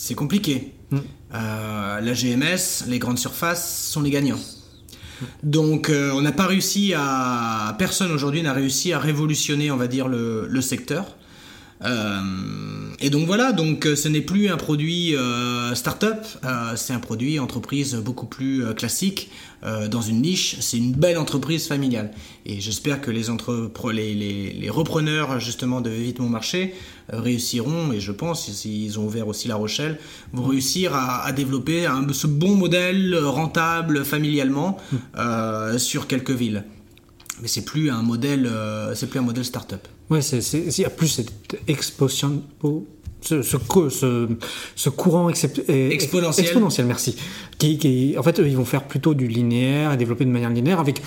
C'est compliqué. Euh, la GMS, les grandes surfaces sont les gagnants. Donc euh, on n'a pas réussi à... Personne aujourd'hui n'a réussi à révolutionner, on va dire, le, le secteur. Euh, et donc voilà, donc euh, ce n'est plus un produit euh, start-up, euh, c'est un produit entreprise beaucoup plus classique, dans une niche, c'est une belle entreprise familiale. Et j'espère que les, entrepre- les, les, les repreneurs justement de Vite Mon Marché réussiront, et je pense, s'ils ont ouvert aussi La Rochelle, vont réussir à, à développer un- ce bon modèle rentable familialement euh, sur quelques villes. Mais c'est plus un modèle, c'est plus un modèle start-up. Ouais, c'est, c'est, il y a plus cette exposition, ce, ce, ce, ce courant eh, Exponentiel. exponentiel, merci. Qui, qui, en fait, ils vont faire plutôt du linéaire et développer de manière linéaire avec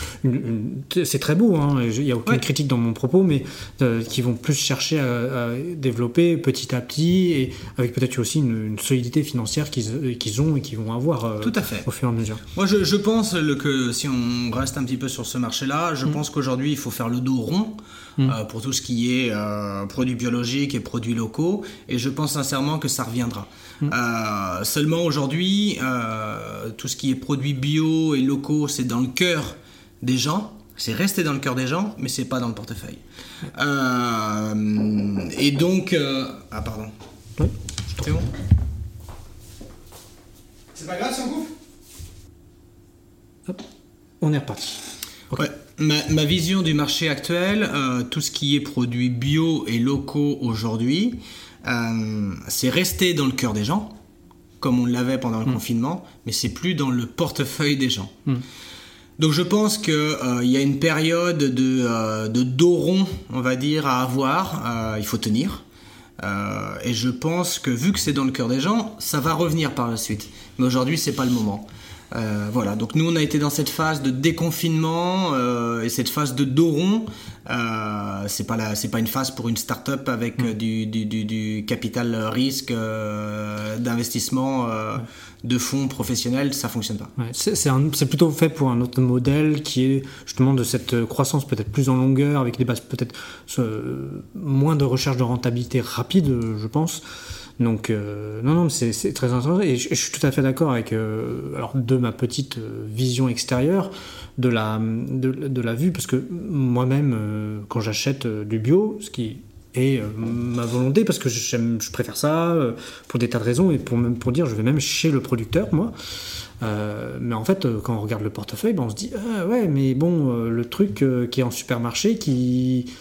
c'est très beau, hein, il n'y a aucune Ouais. critique dans mon propos, mais euh, qui vont plus chercher à, à développer petit à petit et avec peut-être aussi une, une solidité financière qu'ils, qu'ils ont et qu'ils vont avoir euh, Tout à fait. au fur et à mesure. Moi, je, je pense le- que si on reste un petit peu sur ce marché-là, je pense qu'aujourd'hui, il faut faire le dos rond euh, pour tout ce qui est euh, produits biologiques et produits locaux. Et je pense sincèrement que ça reviendra. Euh, seulement aujourd'hui, tout ce qui est produits bio et locaux, c'est dans le cœur des gens. C'est resté dans le cœur des gens, mais c'est pas dans le portefeuille. Euh, et donc, euh, ah pardon. Oui. C'est bon. C'est pas grave si on coupe. On est reparti. Ouais. Ma, ma vision du marché actuel, euh, tout ce qui est produits bio et locaux aujourd'hui, euh, c'est resté dans le cœur des gens, comme on l'avait pendant le confinement, mais c'est plus dans le portefeuille des gens. Donc je pense qu'il y a une période de, euh, de dos rond, on va dire, à avoir. Euh, il faut tenir. Euh, et je pense que vu que c'est dans le cœur des gens, ça va revenir par la suite. Mais aujourd'hui, c'est pas le moment. Euh, voilà, donc nous on a été dans cette phase de déconfinement euh, et cette phase de dos rond. Euh, c'est pas la, c'est pas une phase pour une start-up avec Mm. du, du, du, du capital risque euh, d'investissement euh, de fonds professionnels, ça fonctionne pas. Ouais, c'est c'est un- c'est plutôt fait pour un autre modèle qui est justement de cette euh, croissance peut-être plus en longueur, avec des bases peut-être moins de recherche de rentabilité rapide, je pense. Donc, euh, non, non, c'est très intéressant. Et je, suis tout à fait d'accord avec, euh, alors, de ma petite euh, vision extérieure, de la, de, la vue, parce que moi-même, euh, quand j'achète du bio, ce qui est ma volonté, parce que je préfère ça, pour des tas de raisons, et pour, même pour dire, je vais même chez le producteur, moi. Mais en fait, quand on regarde le portefeuille, ben, on se dit ah ouais, mais bon, le truc qui est en supermarché qui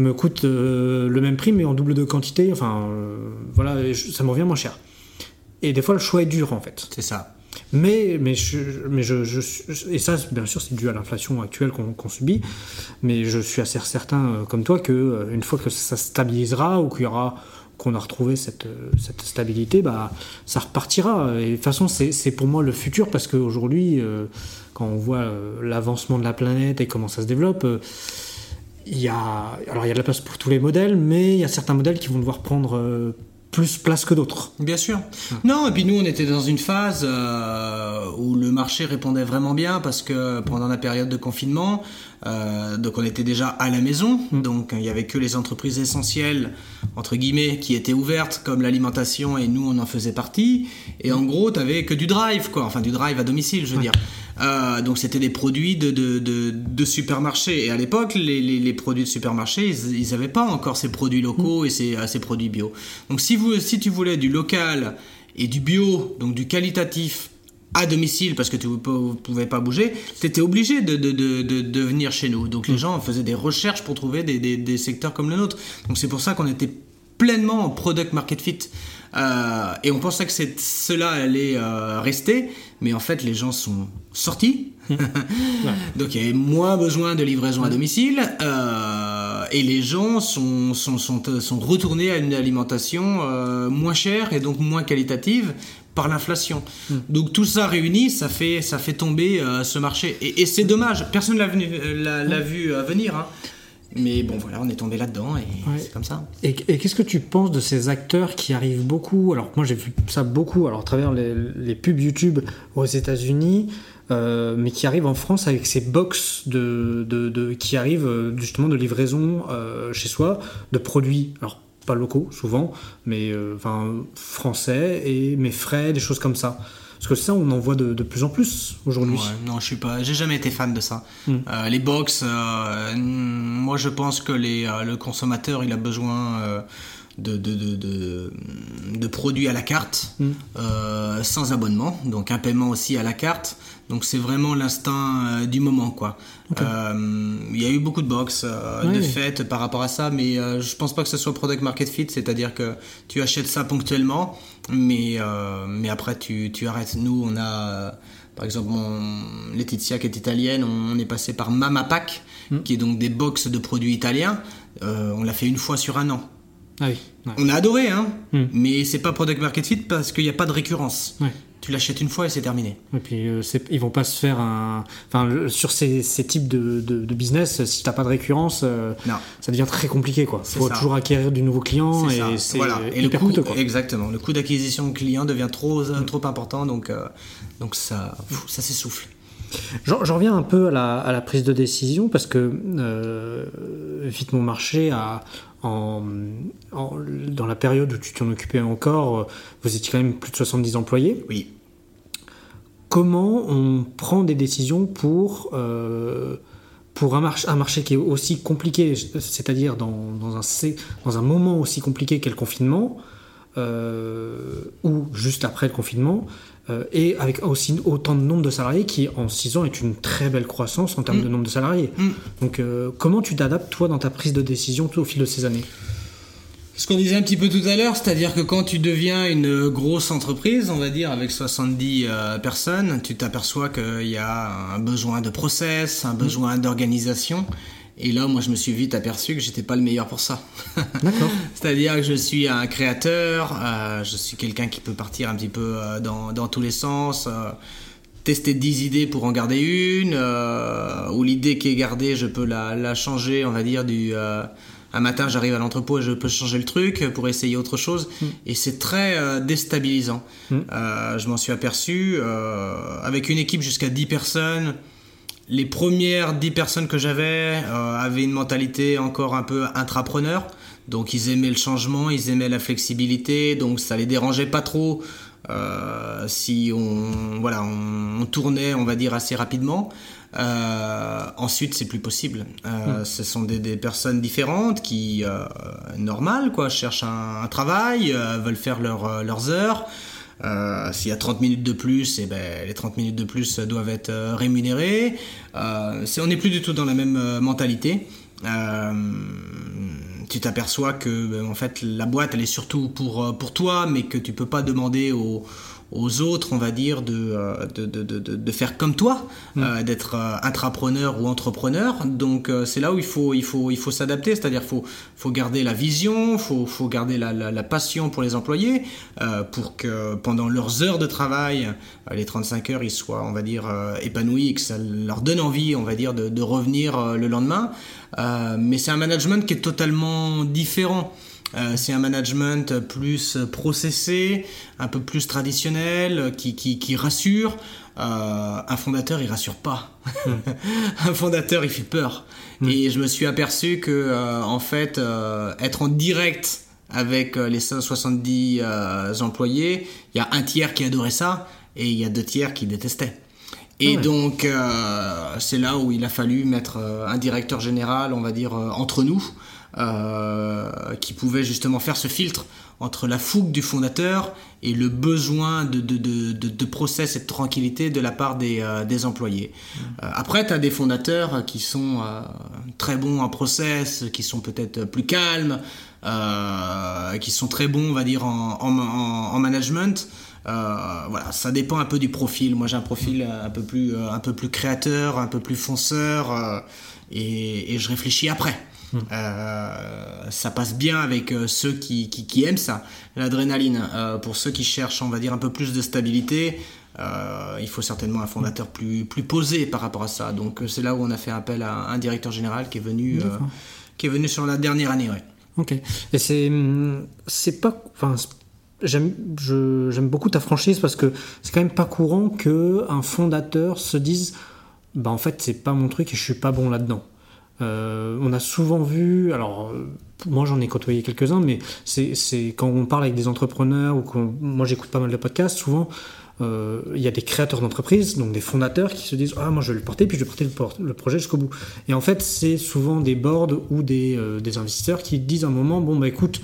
me coûte euh, le même prix mais en double de quantité, enfin euh, voilà, je- ça me revient moins cher. Et des fois, le choix est dur en fait. C'est ça. Mais, mais, je, mais je, et ça, bien sûr, c'est dû à l'inflation actuelle qu'on subit. Mais je suis assez certain, euh, comme toi, que une fois que ça stabilisera ou qu'il y aura qu'on a retrouvé cette, cette stabilité, bah, ça repartira. Et de toute façon, c'est c'est pour moi le futur parce qu'aujourd'hui, euh, quand on voit euh, l'avancement de la planète et comment ça se développe, euh, il y a, alors il y a de la place pour tous les modèles, mais il y a certains modèles qui vont devoir prendre euh, plus place que d'autres. Bien sûr. Non, et puis nous, on était dans une phase euh, où le marché répondait vraiment bien parce que pendant la période de confinement, euh, donc on était déjà à la maison, donc il y avait que les entreprises essentielles entre guillemets qui étaient ouvertes comme l'alimentation et nous on en faisait partie. Et en gros, t'avais que du drive quoi, enfin du drive à domicile, je veux dire. Euh, donc c'était des produits de, de, supermarché. Et à l'époque, les, produits de supermarché, ils n'avaient pas encore ces produits locaux et ces, euh, ces produits bio. Donc si, vous, si tu voulais du local et du bio, donc du qualitatif à domicile parce que tu ne pouvais pas bouger, tu étais obligé de, de, de, de, de venir chez nous. Donc les gens faisaient des recherches pour trouver des, des, des secteurs comme le nôtre. Donc c'est pour ça qu'on était pleinement en product market fit. Euh, et on pensait que cela allait euh, rester, mais en fait les gens sont sortis. *laughs* Donc il y avait moins besoin de livraison à domicile euh, et les gens sont, sont, sont, sont retournés à une alimentation euh, moins chère et donc moins qualitative par l'inflation. Donc tout ça réuni, ça fait, ça fait tomber euh, ce marché. Et, et c'est dommage, personne l'a venu- euh, l'a l'a vu euh, venir. hein. Mais bon voilà, on est tombé là-dedans et Ouais. c'est comme ça. Et, et qu'est-ce que tu penses de ces acteurs qui arrivent beaucoup? Alors moi j'ai vu ça beaucoup, alors à travers les, les pubs YouTube aux États-Unis, euh, mais qui arrivent en France avec ces box de, de, de- qui arrivent euh, justement de livraison euh, chez soi de produits. Alors pas locaux souvent, mais enfin français et mais frais, des choses comme ça. Parce que ça, on en voit de, de plus en plus aujourd'hui. Ouais, non, je suis pas, j'ai jamais été fan de ça. Mm. Euh, les box, euh, moi je pense que les, euh, le consommateur il a besoin de, de, de, de, produits à la carte, Mm. euh, sans abonnement, donc un paiement aussi à la carte. Donc c'est vraiment l'instinct euh, du moment quoi. Euh, Il y a eu beaucoup de box euh, de fait par rapport à ça, mais je pense pas que ce soit product market fit, c'est-à-dire que tu achètes ça ponctuellement, mais mais après tu, tu arrêtes. Nous on a par exemple mon Laetitia qui est italienne, on, on est passé par Mama Pack, qui est donc des box de produits italiens. On l'a fait une fois sur un an. Ah oui. ouais. On a adoré, hein, Mm. mais c'est pas product market fit parce qu'il n'y a pas de récurrence. Ouais. Tu l'achètes une fois et c'est terminé. Et puis, euh, ils vont pas se faire un. Enfin, le- sur ces, ces types de, de, de business, si t'as pas de récurrence, euh, ça devient très compliqué, quoi. Faut ça. toujours acquérir du nouveau client et c'est voilà. Et le hyper coût, coûteux, quoi. exactement. Le coût d'acquisition de client devient trop, euh, trop important, donc, euh, donc ça, pff, ça s'essouffle. J'en j'en reviens un peu à la, à la prise de décision parce que euh, Vite Mon Marché a. En, en- dans la période où tu t'en occupais encore, euh, vous étiez quand même plus de 70 employés. Oui. comment on prend des décisions pour, euh, pour un, marché, un marché qui est aussi compliqué, c'est-à-dire dans, dans, un, dans un moment aussi compliqué qu'est le confinement, euh, ou juste après le confinement, euh, et avec aussi autant de nombre de salariés qui, en 6 ans, est une très belle croissance en termes Mm. de nombre de salariés. Mm. Donc, euh, comment tu t'adaptes, toi, dans ta prise de décision tout au fil de ces années? Ce qu'on disait un petit peu tout à l'heure, c'est-à-dire que quand tu deviens une grosse entreprise, on va dire avec 70 euh, personnes, tu t'aperçois qu'il y a un besoin de process, un besoin d'organisation. Et là, moi, je me suis vite aperçu que j'étais pas le meilleur pour ça. *laughs* D'accord. C'est-à-dire que je suis un créateur, euh, je suis quelqu'un qui peut partir un petit peu euh, dans, dans tous les sens. euh, tester 10 idées pour en garder une, ou l'idée qui est gardée, je peux la, la changer, on va dire, du un matin j'arrive à l'entrepôt et je peux changer le truc pour essayer autre chose mm. et c'est très euh, déstabilisant. Mm. Euh, je m'en suis aperçu euh, avec une équipe jusqu'à 10 personnes. Les premières 10 personnes que j'avais avaient une mentalité encore un peu intrapreneur. Donc ils aimaient le changement, ils aimaient la flexibilité, donc ça les dérangeait pas trop si on voilà on, tournait on va dire assez rapidement. Euh, ensuite, c'est plus possible. Euh, hmm. Ce sont des, des, personnes différentes qui, euh, normales, quoi, cherchent un, travail, euh, veulent faire leur, euh, leurs heures. S'il y a 30 minutes de plus, et eh ben, les 30 minutes de plus doivent être rémunérées. on n'est plus du tout dans la même mentalité. tu t'aperçois que ben, en fait la boîte elle est surtout pour, pour toi, mais que tu peux pas demander aux, aux autres, on va dire, de, euh, de, de, de, de faire comme toi, mm. euh, d'être euh, intrapreneur ou entrepreneur. Donc c'est là où il faut, il faut, il faut s'adapter, c'est-à-dire faut, faut garder la vision, faut, faut garder la, la, la passion pour les employés, pour que pendant leurs heures de travail, les 35 heures, ils soient, on va dire, épanouis et que ça leur donne envie, on va dire, de, de revenir le lendemain. mais c'est un management qui est totalement différent. Euh, c'est un management plus processé, un peu plus traditionnel, qui, qui, qui rassure. Euh, un fondateur, il rassure pas. Hmm. *laughs* un fondateur, il fait peur. Hmm. Et je me suis aperçu que, euh, en fait, euh, être en direct avec euh, les 170 employés, il y a un tiers qui adorait ça et il y a deux tiers qui détestaient. Et donc, c'est là où il a fallu mettre un directeur général, on va dire, entre nous, euh, qui pouvait justement faire ce filtre entre la fougue du fondateur et le besoin de, de, de, de, process et de tranquillité de la part des, euh, des employés. Mmh. Euh, après, tu as des fondateurs qui sont très bons en process, qui sont peut-être plus calmes, qui sont très bons, on va dire, en, en, en management. Voilà, ça dépend un peu du profil. Moi, j'ai un profil un peu plus, un peu plus créateur, un peu plus fonceur, et, et je réfléchis après. Euh, ça passe bien avec euh, ceux qui, qui, aiment ça, l'adrénaline. Euh, pour ceux qui cherchent, on va dire, un peu plus de stabilité, il faut certainement un fondateur plus, plus posé par rapport à ça. Donc c'est là où on a fait appel à un directeur général qui est venu, qui est venu sur la dernière année. Ouais. Ok. Et c'est, c'est pas, enfin, j'aime, beaucoup ta franchise parce que c'est quand même pas courant que un fondateur se dise, bah en fait c'est pas mon truc et je suis pas bon là-dedans. Euh, on a souvent vu, alors euh, moi j'en ai côtoyé quelques-uns, mais c'est quand on parle avec des entrepreneurs ou quand moi j'écoute pas mal de podcasts, souvent euh, il y a des créateurs d'entreprises, donc des fondateurs qui se disent ah moi je vais le porter puis je vais porter le, projet jusqu'au bout. Et en fait c'est souvent des boards ou des, des investisseurs qui disent à un moment bon bah écoute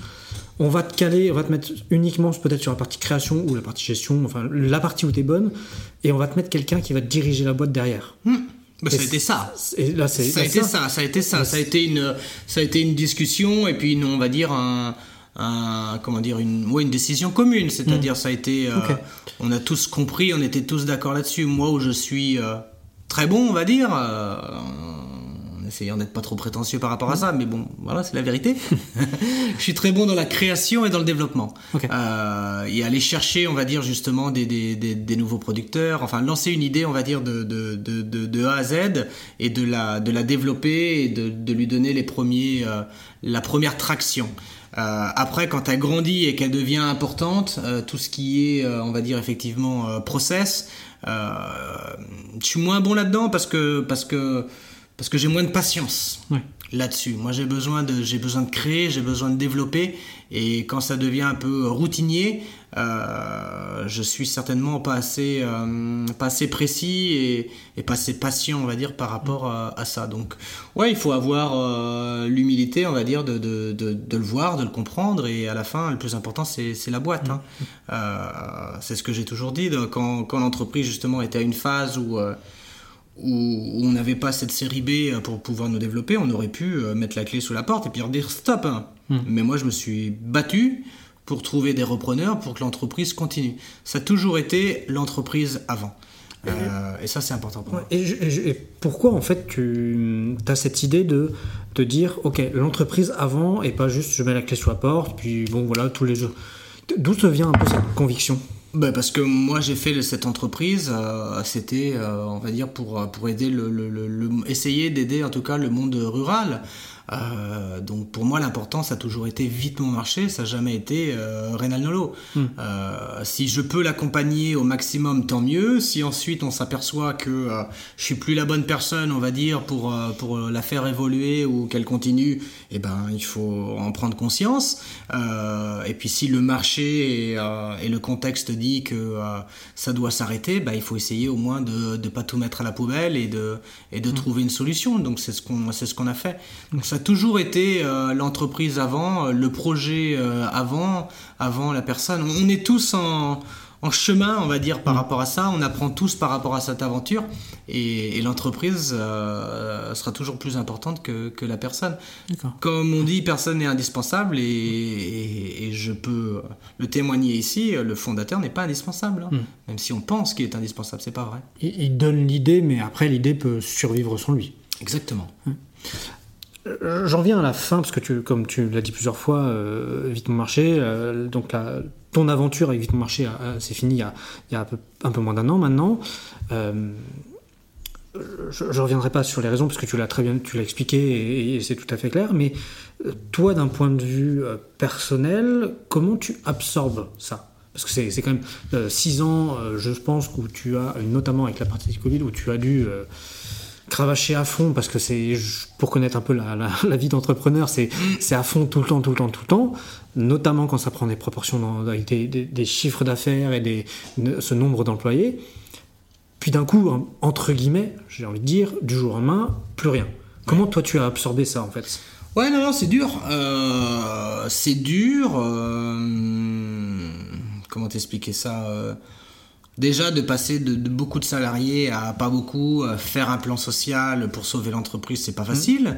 on va te caler, on va te mettre uniquement peut-être sur la partie création ou la partie gestion, enfin la partie où tu es bonne, et on va te mettre quelqu'un qui va te diriger la boîte derrière. Hmm. Bah, ça a été ça. là, ça a été ça. Ça a été ça. Ça a été une, ça a été une discussion et puis une, on va dire un, un comment dire une, ouais, une décision commune. C'est-à-dire, mm. ça a été, euh, on a tous compris, on était tous d'accord là-dessus. Moi, où je suis euh, très bon, on va dire. Euh, essayant d'être pas trop prétentieux par rapport à ça, mais bon, voilà, c'est la vérité. *laughs* je suis très bon dans la création et dans le développement. Euh, et aller chercher, on va dire, justement, des, des, des, nouveaux producteurs, enfin, lancer une idée, on va dire, de, de, de, de, A à Z et de la, de la développer et de, de lui donner les premiers, euh, la première traction. Euh, après, quand elle grandit et qu'elle devient importante, euh, tout ce qui est, euh, on va dire effectivement, process, je suis moins bon là-dedans parce que parce que parce que j'ai moins de patience là-dessus. Moi, j'ai besoin de, j'ai besoin de créer, j'ai besoin de développer, et quand ça devient un peu routinier, euh, je suis certainement pas assez, euh, pas assez précis et, et, pas assez patient, on va dire, par rapport à, ça. Donc, ouais, il faut avoir euh, l'humilité, on va dire, de, de, de, de, le voir, de le comprendre, et à la fin, le plus important, c'est, c'est la boîte. Hein. Euh, c'est ce que j'ai toujours dit quand, quand l'entreprise justement était à une phase où où on n'avait pas cette série B euh, pour pouvoir nous développer, on aurait pu euh, mettre la clé sous la porte et puis dire stop. Hein. Hmm. Mais moi, je me suis battu pour trouver des repreneurs pour que l'entreprise continue. Ça a toujours été l'entreprise avant. Euh, et ça, c'est important pour moi. Et, pourquoi, en fait, tu as cette idée de te dire, OK, l'entreprise avant, et pas juste je mets la clé sous la porte, puis bon, voilà, tous les jours. D'où te vient un peu cette conviction? Bah parce que moi j'ai fait cette entreprise, euh, c'était on va dire pour pour aider essayer d'aider en tout cas le monde rural. Euh, donc pour moi, l'important, ça a toujours été vite mon marché, ça n'a jamais été euh, Reynal Nolo. Hmm. Euh, si je peux l'accompagner au maximum, tant mieux. Si ensuite on s'aperçoit que euh, je suis plus la bonne personne, on va dire, pour, pour la faire évoluer ou qu'elle continue, eh ben, il faut en prendre conscience. et puis si le marché et, et le contexte dit que ça doit s'arrêter, bah, il faut essayer au moins de ne pas tout mettre à la poubelle et de, et de hmm. trouver une solution. Donc c'est ce qu'on ce qu'on a fait. Donc ça a toujours été euh, l'entreprise avant, euh, le projet euh, avant, avant la personne. On est tous en, chemin, on va dire, par mm. rapport à ça. On apprend tous par rapport à cette aventure. Et, l'entreprise sera toujours plus importante que, que la personne. Comme on dit, personne n'est indispensable. Et, je peux le témoigner ici, le fondateur n'est pas indispensable. Hein. Mm. Même si on pense qu'il est indispensable, c'est pas vrai. Il, donne l'idée, mais après, l'idée peut survivre sans lui. Exactement. J'en viens à la fin, parce que comme tu l'as dit plusieurs fois, euh, Vite mon marché, euh, donc ton aventure avec Vite mon marché c'est fini il y a, un, peu, moins d'un an maintenant. Euh, je ne reviendrai pas sur les raisons, parce que tu l'as très bien tu l'as expliqué et, c'est tout à fait clair, mais euh, toi, d'un point de vue personnel, comment tu absorbes ça? Parce que c'est quand même six ans, je pense, où tu as, notamment avec la partie Covid, où tu as dû cravacher à fond parce que c'est pour connaître un peu la, *laughs* vie d'entrepreneur c'est à fond tout le temps tout le temps tout le temps. Notamment quand ça prend des proportions dans, des, chiffres d'affaires et ce nombre d'employés. Puis d'un coup entre guillemets j'ai envie de dire du jour au lendemain plus rien. Comment toi tu as absorbé ça en fait? Ouais non non c'est dur. Euh, c'est dur euh, comment t'expliquer ça euh, Déjà de passer de, beaucoup de salariés à pas beaucoup, faire un plan social pour sauver l'entreprise, c'est pas mmh.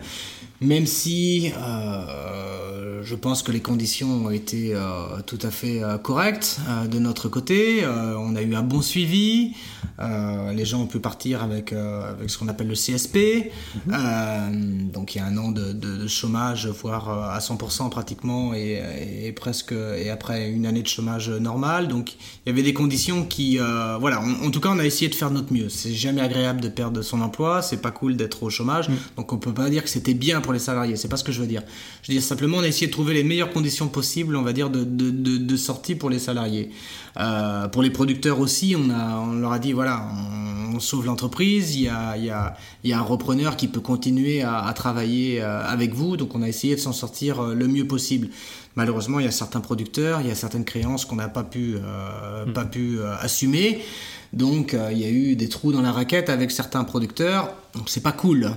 Même si euh, je pense que les conditions ont été euh, tout à fait euh, correctes de notre côté, on a eu un bon suivi, les gens ont pu partir avec, avec ce qu'on appelle le CSP, mmh. donc il y a un an de, de, de chômage, voire à 100% pratiquement, et, et, presque, et après une année de chômage normal, donc il y avait des conditions qui, voilà, en tout cas on a essayé de faire notre mieux. C'est jamais agréable de perdre son emploi, c'est pas cool d'être au chômage, mmh. donc on peut pas dire que c'était bien pour les salariés. C'est pas ce que je veux dire. Je veux dire simplement, on a essayé de trouver les meilleures conditions possibles, on va dire, de, de, de, sortie pour les salariés. Euh, pour les producteurs aussi, on, a, on leur a dit voilà, on, sauve l'entreprise, il y a, il y, a, il y a un repreneur qui peut continuer à, à travailler euh, avec vous, donc on a essayé de s'en sortir euh, le mieux possible. Malheureusement, il y a certains producteurs, il y a certaines créances qu'on n'a pas pu, euh, mm. pas pu assumer. Donc, il y a eu des trous dans la raquette avec certains producteurs. Donc, c'est pas cool.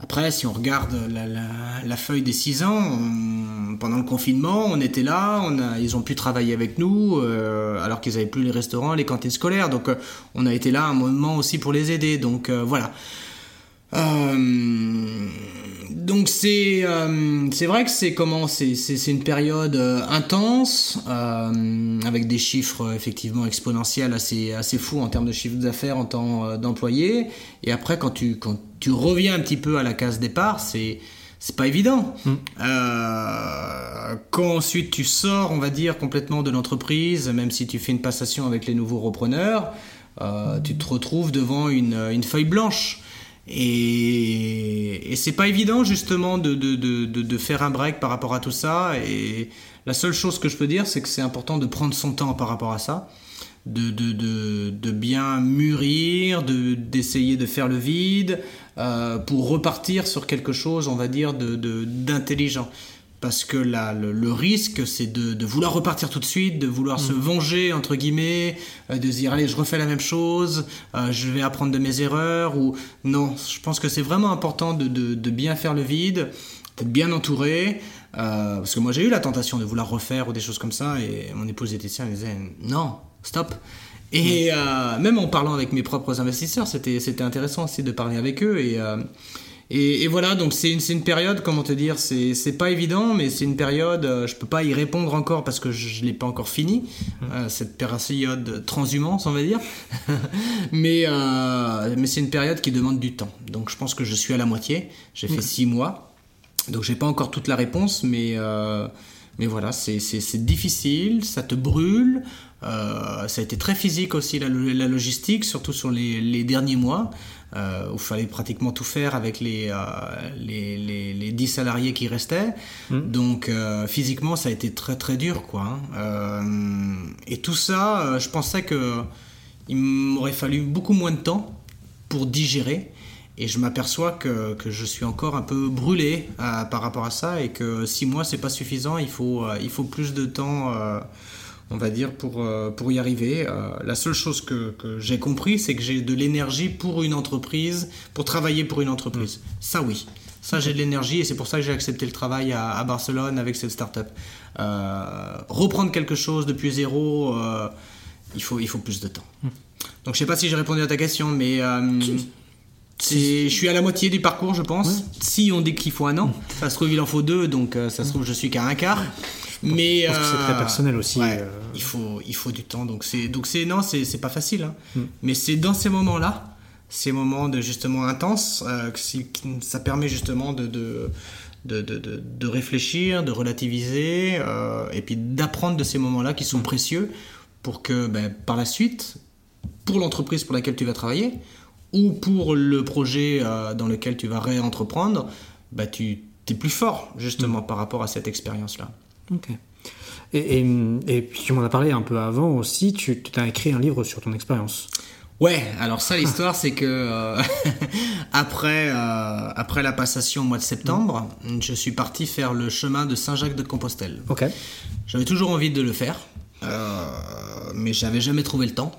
Après, si on regarde la, feuille des 6 ans, pendant le confinement, on était là, ils ont pu travailler avec nous, euh, alors qu'ils n'avaient plus les restaurants, les cantines scolaires. Donc, euh, on a été là un moment aussi pour les aider. Donc, euh, voilà. Donc c'est c'est vrai que c'est comment c'est c'est une période intense avec des chiffres effectivement exponentiels assez assez fous en termes de chiffre d'affaires en temps d'employés et après quand tu quand tu reviens un petit peu à la case départ, c'est c'est pas évident. Mm. Euh, quand ensuite tu sors, on va dire, complètement de l'entreprise, même si tu fais une passation avec les nouveaux repreneurs, euh, tu te retrouves devant une, une feuille blanche. Et, c'est pas évident justement de, de, de, de, faire un break par rapport à tout ça. Et la seule chose que je peux dire, c'est que c'est important de prendre son temps par rapport à ça de, de, de, de bien mûrir, d'essayer de, faire le vide, euh, pour repartir sur quelque chose, on va dire, d'intelligent. Parce que là, le, risque, c'est de, vouloir repartir tout de suite, de vouloir se mm. venger, entre guillemets, euh, de se dire, allez, je refais la même chose, euh, je vais apprendre de mes erreurs, ou non, je pense que c'est vraiment important de, bien faire le vide, d'être bien entouré, parce que moi j'ai eu la tentation de vouloir refaire ou des choses comme ça, et mon épouse elle disait, non, stop. Et euh, même en parlant avec mes propres investisseurs, c'était, c'était intéressant aussi de parler avec eux. Et, euh, et, voilà, donc c'est une, une période, comment te dire, c'est, pas évident, mais c'est une période, euh, je peux pas y répondre encore parce que je, ne l'ai pas encore fini, mmh. cette période transhumance, on va dire. *laughs* mais, mais c'est une période qui demande du temps. Donc je pense que je suis à la moitié. J'ai fait mmh. six mois. Donc j'ai pas encore toute la réponse, mais Mais voilà, c'est difficile, ça te brûle. Euh, ça a été très physique aussi la, la logistique, surtout sur les, les derniers mois, euh, où il fallait pratiquement tout faire avec les, euh, les, les, les, 10 salariés qui restaient. Mmh. Donc euh, physiquement, ça a été très très dur. Quoi, hein. et tout ça, je pensais que il m'aurait fallu beaucoup moins de temps pour digérer. Et je m'aperçois que, que, je suis encore un peu brûlé par rapport à ça et que 6 mois, c'est pas suffisant. Il faut, il faut plus de temps on va dire, pour, euh, pour y arriver. Euh, la seule chose que, que j'ai compris, c'est que j'ai de l'énergie pour une entreprise, pour travailler pour une entreprise. Mm. Ça, oui. Ça, j'ai de l'énergie et c'est pour ça que j'ai accepté le travail à, à Barcelone avec cette start-up. Euh, reprendre quelque chose depuis zéro, il, faut, il faut plus de temps. Mm. Donc, je sais pas si j'ai répondu à ta question, mais. je suis à la moitié du parcours, je pense. Si on dit qu'il faut un an, mm. ça se trouve il en faut deux, donc ça se trouve je suis qu'à un quart. Mais c'est très euh, personnel aussi. Euh. il faut il faut du temps donc c'est donc c'est non c'est pas facile hein. mm. mais c'est dans ces moments là ces moments de justement intenses euh, que ça permet justement de, de de, de, de, réfléchir, de relativiser, et puis d'apprendre de ces moments-là qui sont mm. précieux pour que ben, par la suite, pour l'entreprise pour laquelle tu vas travailler, ou pour le projet dans lequel tu vas réentreprendre, ben, tu es plus fort justement mm. par rapport à cette expérience-là. Ok. Et, et, puis tu m'en as parlé un peu avant aussi, tu as écrit un livre sur ton expérience. Ouais, alors ça l'histoire c'est que euh, *laughs* après, euh, après la passation au mois de septembre, je suis parti faire le chemin de Saint-Jacques de Compostelle. Ok. J'avais toujours envie de le faire, euh, mais j'avais jamais trouvé le temps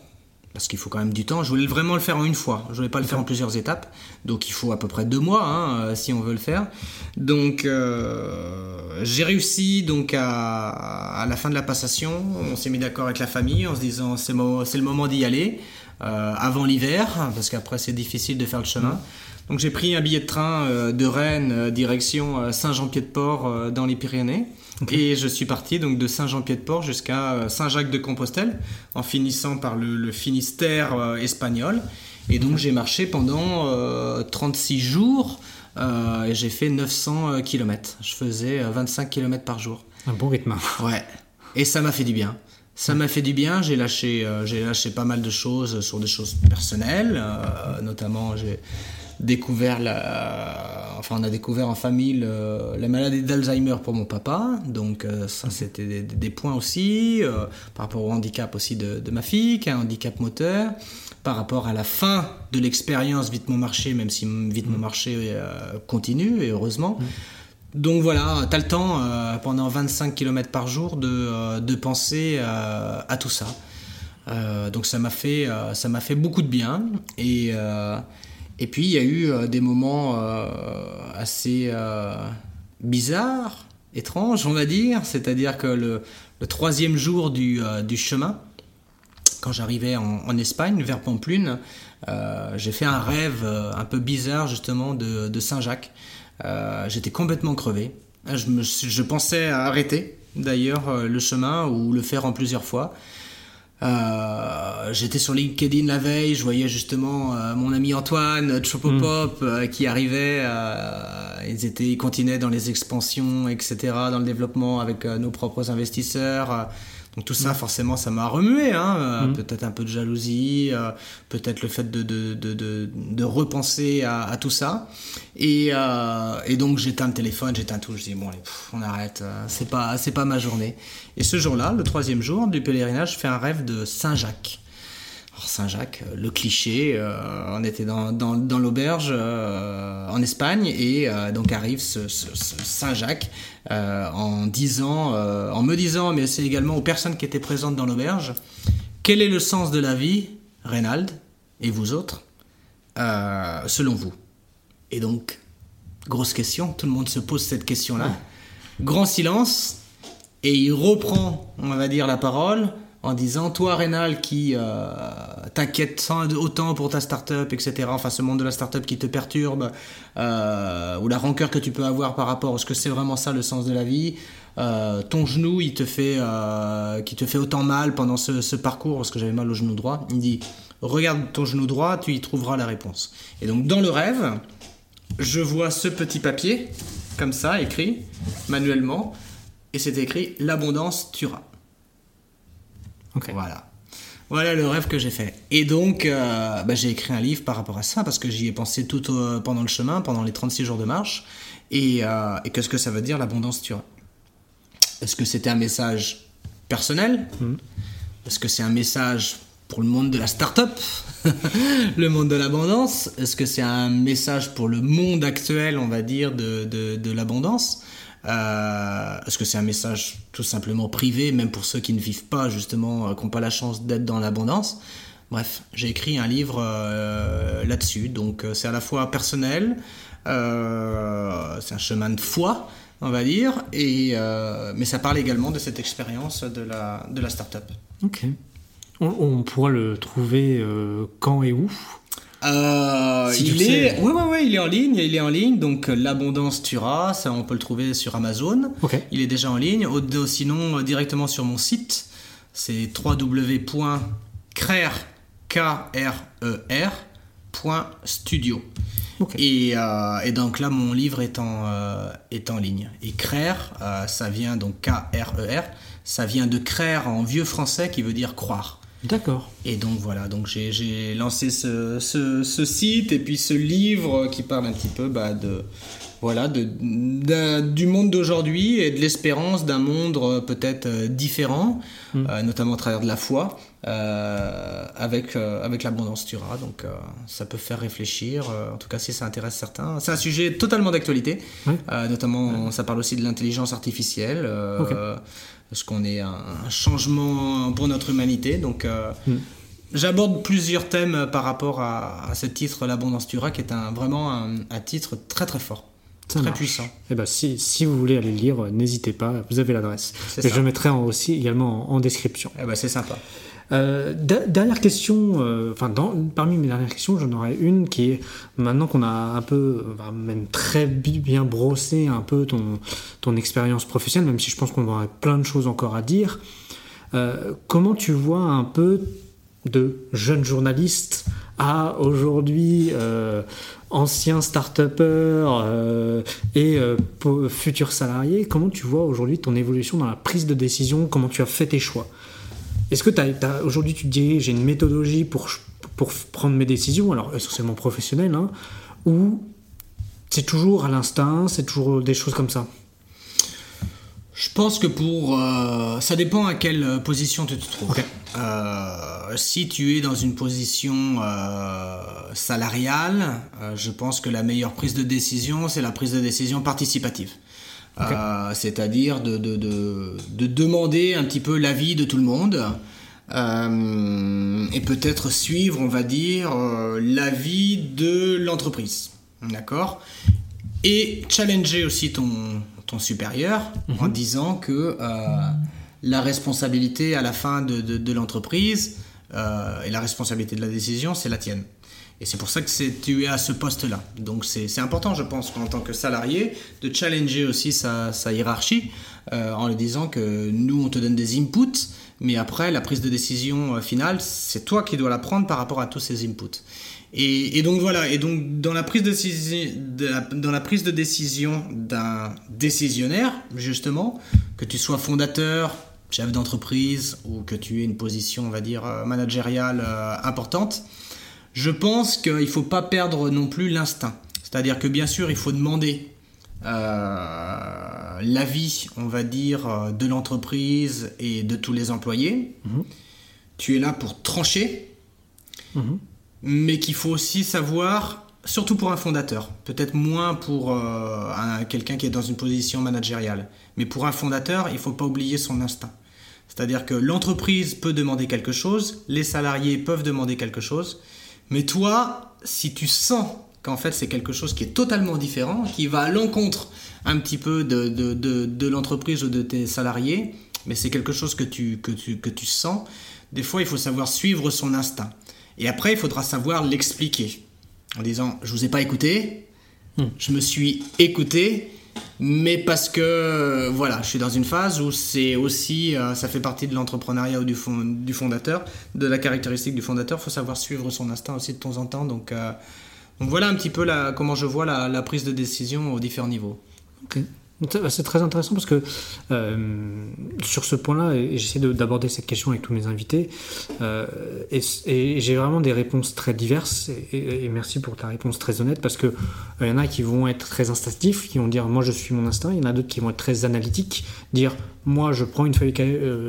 parce qu'il faut quand même du temps. Je voulais vraiment le faire en une fois. Je voulais pas le faire en plusieurs étapes. Donc il faut à peu près deux mois hein, euh, si on veut le faire. Donc euh, j'ai réussi donc à, à, la fin de la passation. On s'est mis d'accord avec la famille en se disant c'est, le moment d'y aller euh, avant l'hiver parce qu'après c'est difficile de faire le chemin. Donc j'ai pris un billet de train euh, de Rennes euh, direction Saint-Jean-Pied-de-Port dans les Pyrénées. Et je suis parti donc de Saint-Jean-Pied-de-Port jusqu'à euh, Saint-Jacques-de-Compostelle, en finissant par le, Finistère euh, espagnol. Et donc j'ai marché pendant 36 euh, jours et j'ai fait 900 km. Je faisais 25 km par jour. Un bon rythme. Ouais. Et ça m'a fait du bien. Ça m'a fait du bien. J'ai lâché, j'ai lâché pas mal de choses sur des choses personnelles, notamment j'ai découvert la, enfin on a découvert en famille la maladie d'Alzheimer pour mon papa, donc euh, ça c'était des, points aussi euh, par rapport au handicap aussi de, ma fille qui a un handicap moteur, par rapport à la fin de l'expérience Vite mon marché, même si Vite mon marché euh, continue et heureusement. Donc voilà, tu as le temps pendant 25 km par jour de, de penser à tout ça. donc ça m'a fait, ça m'a fait beaucoup de bien. Et et puis il y a eu euh, des moments euh, assez euh, bizarres, étranges, on va dire. C'est-à-dire que le, troisième jour du, chemin, quand j'arrivais en, Espagne, vers Pamplune, j'ai fait un rêve un peu bizarre justement de, Saint-Jacques. J'étais complètement crevé. Je, pensais arrêter d'ailleurs le chemin ou le faire en plusieurs fois. Euh, j'étais sur LinkedIn la veille, je voyais justement euh, mon ami Antoine Chopopop mm. euh, qui arrivait. ils étaient, ils continuaient dans les expansions, etc., dans le développement avec nos propres investisseurs. Donc tout ça, forcément, ça m'a remué. Hein. Mm. Peut-être un peu de jalousie, euh, peut-être le fait de, de, de, de, de repenser à, à, tout ça. Et, euh, et donc j'éteins le téléphone, j'éteins tout. Je dis bon, allez, on arrête. Euh, c'est pas, c'est pas ma journée. Et ce jour-là, le troisième jour du pèlerinage, je fais un rêve de Saint-Jacques. Saint-Jacques, euh, le cliché, euh, on était dans, dans, dans l'auberge euh, en Espagne et donc arrive ce, ce, Saint-Jacques en disant, en me disant, mais c'est également aux personnes qui étaient présentes dans l'auberge, quel est le sens de la vie, Reynald et vous autres, selon vous? Et donc, grosse question, tout le monde se pose cette question-là. Grand silence et il reprend, on va dire, la parole en disant toi Rénal qui euh, t'inquiète autant pour ta startup etc enfin ce monde de la startup qui te perturbe euh, ou la rancœur que tu peux avoir par rapport à ce que c'est vraiment ça le sens de la vie? Euh, ton genou il te fait qui te fait autant mal pendant ce, parcours parce que j'avais mal au genou droit. Il dit regarde ton genou droit tu y trouveras la réponse. Et donc dans le rêve je vois ce petit papier comme ça écrit manuellement et c'était écrit L'abondance tuera. Voilà. Voilà le rêve que j'ai fait. Et donc, euh, bah, j'ai écrit un livre par rapport à ça, parce que j'y ai pensé tout au- pendant le chemin, pendant les 36 jours de marche. Et, euh, et qu'est-ce que ça veut dire, l'abondance tuera Est-ce que c'était un message personnel? Est-ce que c'est un message pour le monde de la start-up? *laughs* Le monde de l'abondance? Est-ce que c'est un message pour le monde actuel, on va dire, de, de, de l'abondance? Euh, Est-ce que c'est un message tout simplement privé, même pour ceux qui ne vivent pas, justement, euh, qui n'ont pas la chance d'être dans l'abondance? Bref, j'ai écrit un livre euh, là-dessus. Donc, euh, c'est à la fois personnel, euh, c'est un chemin de foi, on va dire, et, euh, mais ça parle également de cette expérience de la, de la start-up. Ok. On, pourra le trouver euh, quand et où? Euh, Si il est, ouais, ouais, ouais, il est en ligne, il est en ligne. Donc euh, l'abondance tuera, ça on peut le trouver sur Amazon. Il est déjà en ligne. Ou sinon euh, directement sur mon site, c'est. Ok. Et, euh, et donc là, mon livre est en, euh, est en ligne. Et CRER, ça vient donc K-R-E-R, ça vient de CRER en vieux français qui veut dire croire. D'accord. Et donc voilà, donc j'ai- lancé ce, ce- ce site et puis ce livre qui parle un petit peu bah, de voilà de, du monde d'aujourd'hui et de l'espérance d'un monde euh, peut-être euh, différent, euh, notamment à travers de la foi, euh, avec euh, avec l'abondance Tura. Donc euh, ça peut faire réfléchir, en tout cas si ça intéresse certains. C'est un sujet totalement d'actualité, notamment ça parle aussi de l'intelligence artificielle. euh, Ok. Parce qu'on est un, un changement pour notre humanité. Donc, euh, Mm. j'aborde plusieurs thèmes par rapport à, à ce titre, l'abondance Tura, qui est un, vraiment un, un titre très très fort, Ça très marche. puissant. Eh ben, si, si vous voulez aller le lire, euh, n'hésitez pas, vous avez l'adresse. Et ça. je mettrai en- aussi également en, en description. Eh ben, c'est sympa. Euh, dernière question, euh, enfin parmi mes dernières questions, j'en aurais une qui est maintenant qu'on a un peu, même très bi- bien brossé un peu ton, expérience professionnelle, même si je pense qu'on aurait plein de choses encore à dire. euh, comment tu vois un peu de jeune journaliste à aujourd'hui ancien start-upper et euh, futur salarié Comment tu vois aujourd'hui ton évolution dans la prise de décision Comment tu as fait tes choix? Est-ce que aujourd'hui tu te dis j'ai une méthodologie pour, pour prendre mes décisions, alors essentiellement professionnelles, hein, ou c'est toujours à l'instinct, c'est toujours des choses comme ça? Je pense que pour... euh, ça dépend à quelle euh, position tu te trouves. Euh, si tu es dans une position euh, salariale, je pense que la meilleure prise de décision, c'est la prise de décision participative. Euh, C'est-à-dire de, de, de, de demander un petit peu l'avis de tout le monde. euh, et peut-être suivre, on va dire, euh, l'avis de l'entreprise. D'accord? Et challenger aussi ton, ton supérieur en disant que la responsabilité à la fin de, l'entreprise et la responsabilité de la décision, c'est la tienne. Et c'est pour ça que tu es à ce poste-là. Donc c'est important, je pense, en tant que salarié, de challenger aussi sa, sa hiérarchie euh, en lui disant que nous, on te donne des inputs, mais après, la prise de décision euh, finale, c'est toi qui dois la prendre par rapport à tous ces inputs. Et, et donc voilà, et donc dans la prise de, décision- de dans la prise de décision d'un décisionnaire, justement, que tu sois fondateur, chef d'entreprise ou que tu aies une position, on va dire, euh, managériale importante, je pense qu'il ne faut pas perdre non plus l'instinct. C'est-à-dire que bien sûr, il faut demander euh, l'avis, on va dire, euh, de l'entreprise et de tous les employés. Tu es là pour trancher, Mhm. mais qu'il faut aussi savoir, surtout pour un fondateur, peut-être moins pour euh, un- quelqu'un qui est dans une position managériale, mais pour un fondateur, il ne faut pas oublier son instinct. C'est-à-dire que l'entreprise peut demander quelque chose, les salariés peuvent demander quelque chose, mais toi, si tu sens qu'en fait c'est quelque chose qui est totalement différent, qui va à l'encontre un petit peu de, de, de, de l'entreprise ou de tes salariés, mais c'est quelque chose que tu, que, tu, que tu sens, des fois il faut savoir suivre son instinct. Et après, il faudra savoir l'expliquer. En disant, je vous ai pas écouté, je me suis écouté, mais parce que, voilà, je suis dans une phase où c'est aussi, euh, ça fait partie de l'entrepreneuriat ou du, fond- du fondateur, de la caractéristique du fondateur, il faut savoir suivre son instinct aussi de temps en temps. Donc, euh, voilà un petit peu comment je vois la, prise de décision aux différents niveaux. C'est très intéressant parce que euh, sur ce point-là, et j'essaie d'aborder cette question avec tous mes invités, euh, et, j'ai vraiment des réponses très diverses, et, merci pour ta réponse très honnête, parce qu'il il y en a qui vont être très instinctifs, qui vont dire moi je suis mon instinct, il y en a d'autres qui vont être très analytiques, dire moi je prends une feuille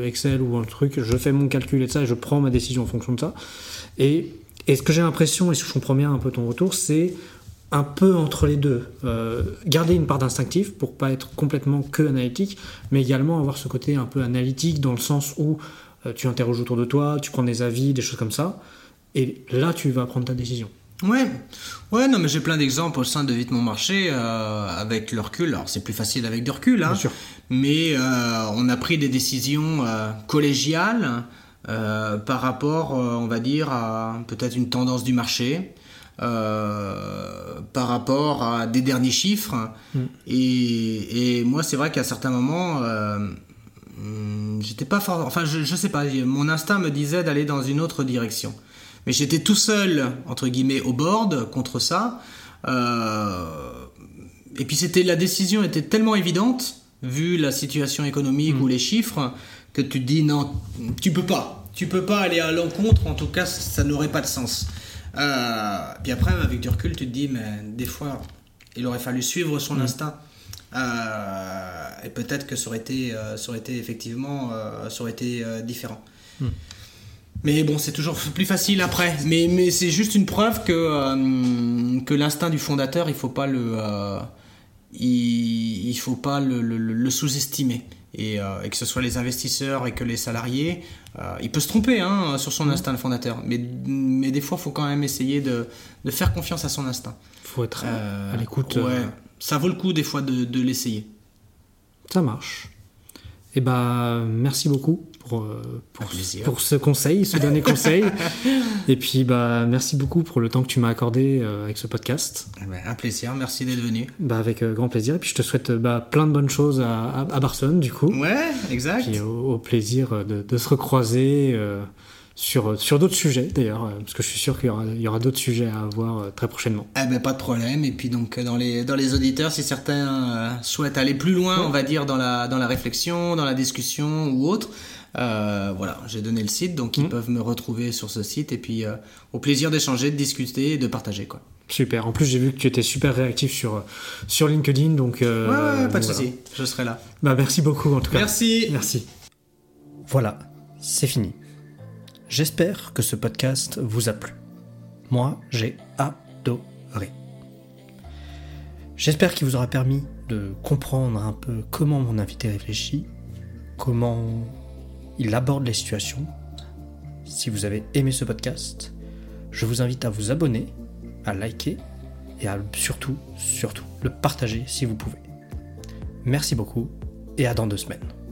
Excel ou un truc, je fais mon calcul et ça, et je prends ma décision en fonction de ça. Et, ce que j'ai l'impression, et je comprends bien un peu ton retour, c'est un peu entre les deux. Euh, garder une part d'instinctif pour pas être complètement que analytique, mais également avoir ce côté un peu analytique dans le sens où euh, tu interroges autour de toi, tu prends des avis, des choses comme ça, et là tu vas prendre ta décision. Ouais, ouais, non, mais j'ai plein d'exemples au sein de Vite Mon Marché euh, avec le recul. Alors c'est plus facile avec du recul, hein, mais on a pris des décisions collégiales par rapport, on va dire, à peut-être une tendance du marché. Euh, par rapport à des derniers chiffres. Mm. Et, moi, c'est vrai qu'à certains moments, euh, j'étais pas fort. Enfin, je, je sais pas, mon instinct me disait d'aller dans une autre direction. Mais j'étais tout seul, entre guillemets, au board contre ça. Euh, et puis c'était la décision était tellement évidente, vu la situation économique mm. ou les chiffres, que tu te dis non, tu peux pas. Tu peux pas aller à l'encontre, en tout cas, ça n'aurait pas de sens. Euh, puis après, avec du recul, tu te dis, mais des fois, il aurait fallu suivre son mm. instinct. Euh, et peut-être que ça aurait été, euh, ça aurait été effectivement, ça aurait été différent. Mm. Mais bon, c'est toujours *laughs* plus facile après. Mais, mais c'est juste une preuve que, que l'instinct du fondateur, il faut pas le, il, il, faut pas le, le sous-estimer. Euh, et, que ce soit les investisseurs et que les salariés, euh, il peut se tromper hein, sur son instinct, le fondateur. Mais, mais des fois, il faut quand même essayer de, de, faire confiance à son instinct. Il faut être à l'écoute. Ouais, ça vaut le coup des fois de, de l'essayer. Ça marche. Eh ben, merci beaucoup pour, euh, pour, ce conseil, ce dernier *laughs* conseil. Et puis, bah, merci beaucoup pour le temps que tu m'as accordé euh, avec ce podcast. Eh ben, un plaisir, merci d'être venu. Bah, avec euh, grand plaisir. Et puis, je te souhaite bah, plein de bonnes choses à, à, Barcelone, du coup. Ouais, exact. Et au, plaisir de, de, se recroiser sur, sur d'autres sujets d'ailleurs, parce que je suis sûr qu'il y aura, y aura d'autres sujets à avoir très prochainement. Eh ben, pas de problème. Et puis donc dans les, dans les auditeurs, si certains souhaitent aller plus loin, on va dire, dans la, dans la réflexion, dans la discussion ou autre, euh, voilà, j'ai donné le site, donc ils mm. peuvent me retrouver sur ce site et puis euh, au plaisir d'échanger, de discuter et de partager quoi. Super. En plus, j'ai vu que tu étais super réactif sur, sur LinkedIn, donc. Euh, ouais, pas de souci. Je serai là. Bah, merci beaucoup en tout cas. Merci. Merci. Voilà, c'est fini. J'espère que ce podcast vous a plu. Moi, j'ai adoré. J'espère qu'il vous aura permis de comprendre un peu comment mon invité réfléchit, comment il aborde les situations. Si vous avez aimé ce podcast, je vous invite à vous abonner, à liker et à surtout, surtout, le partager si vous pouvez. Merci beaucoup et à dans deux semaines.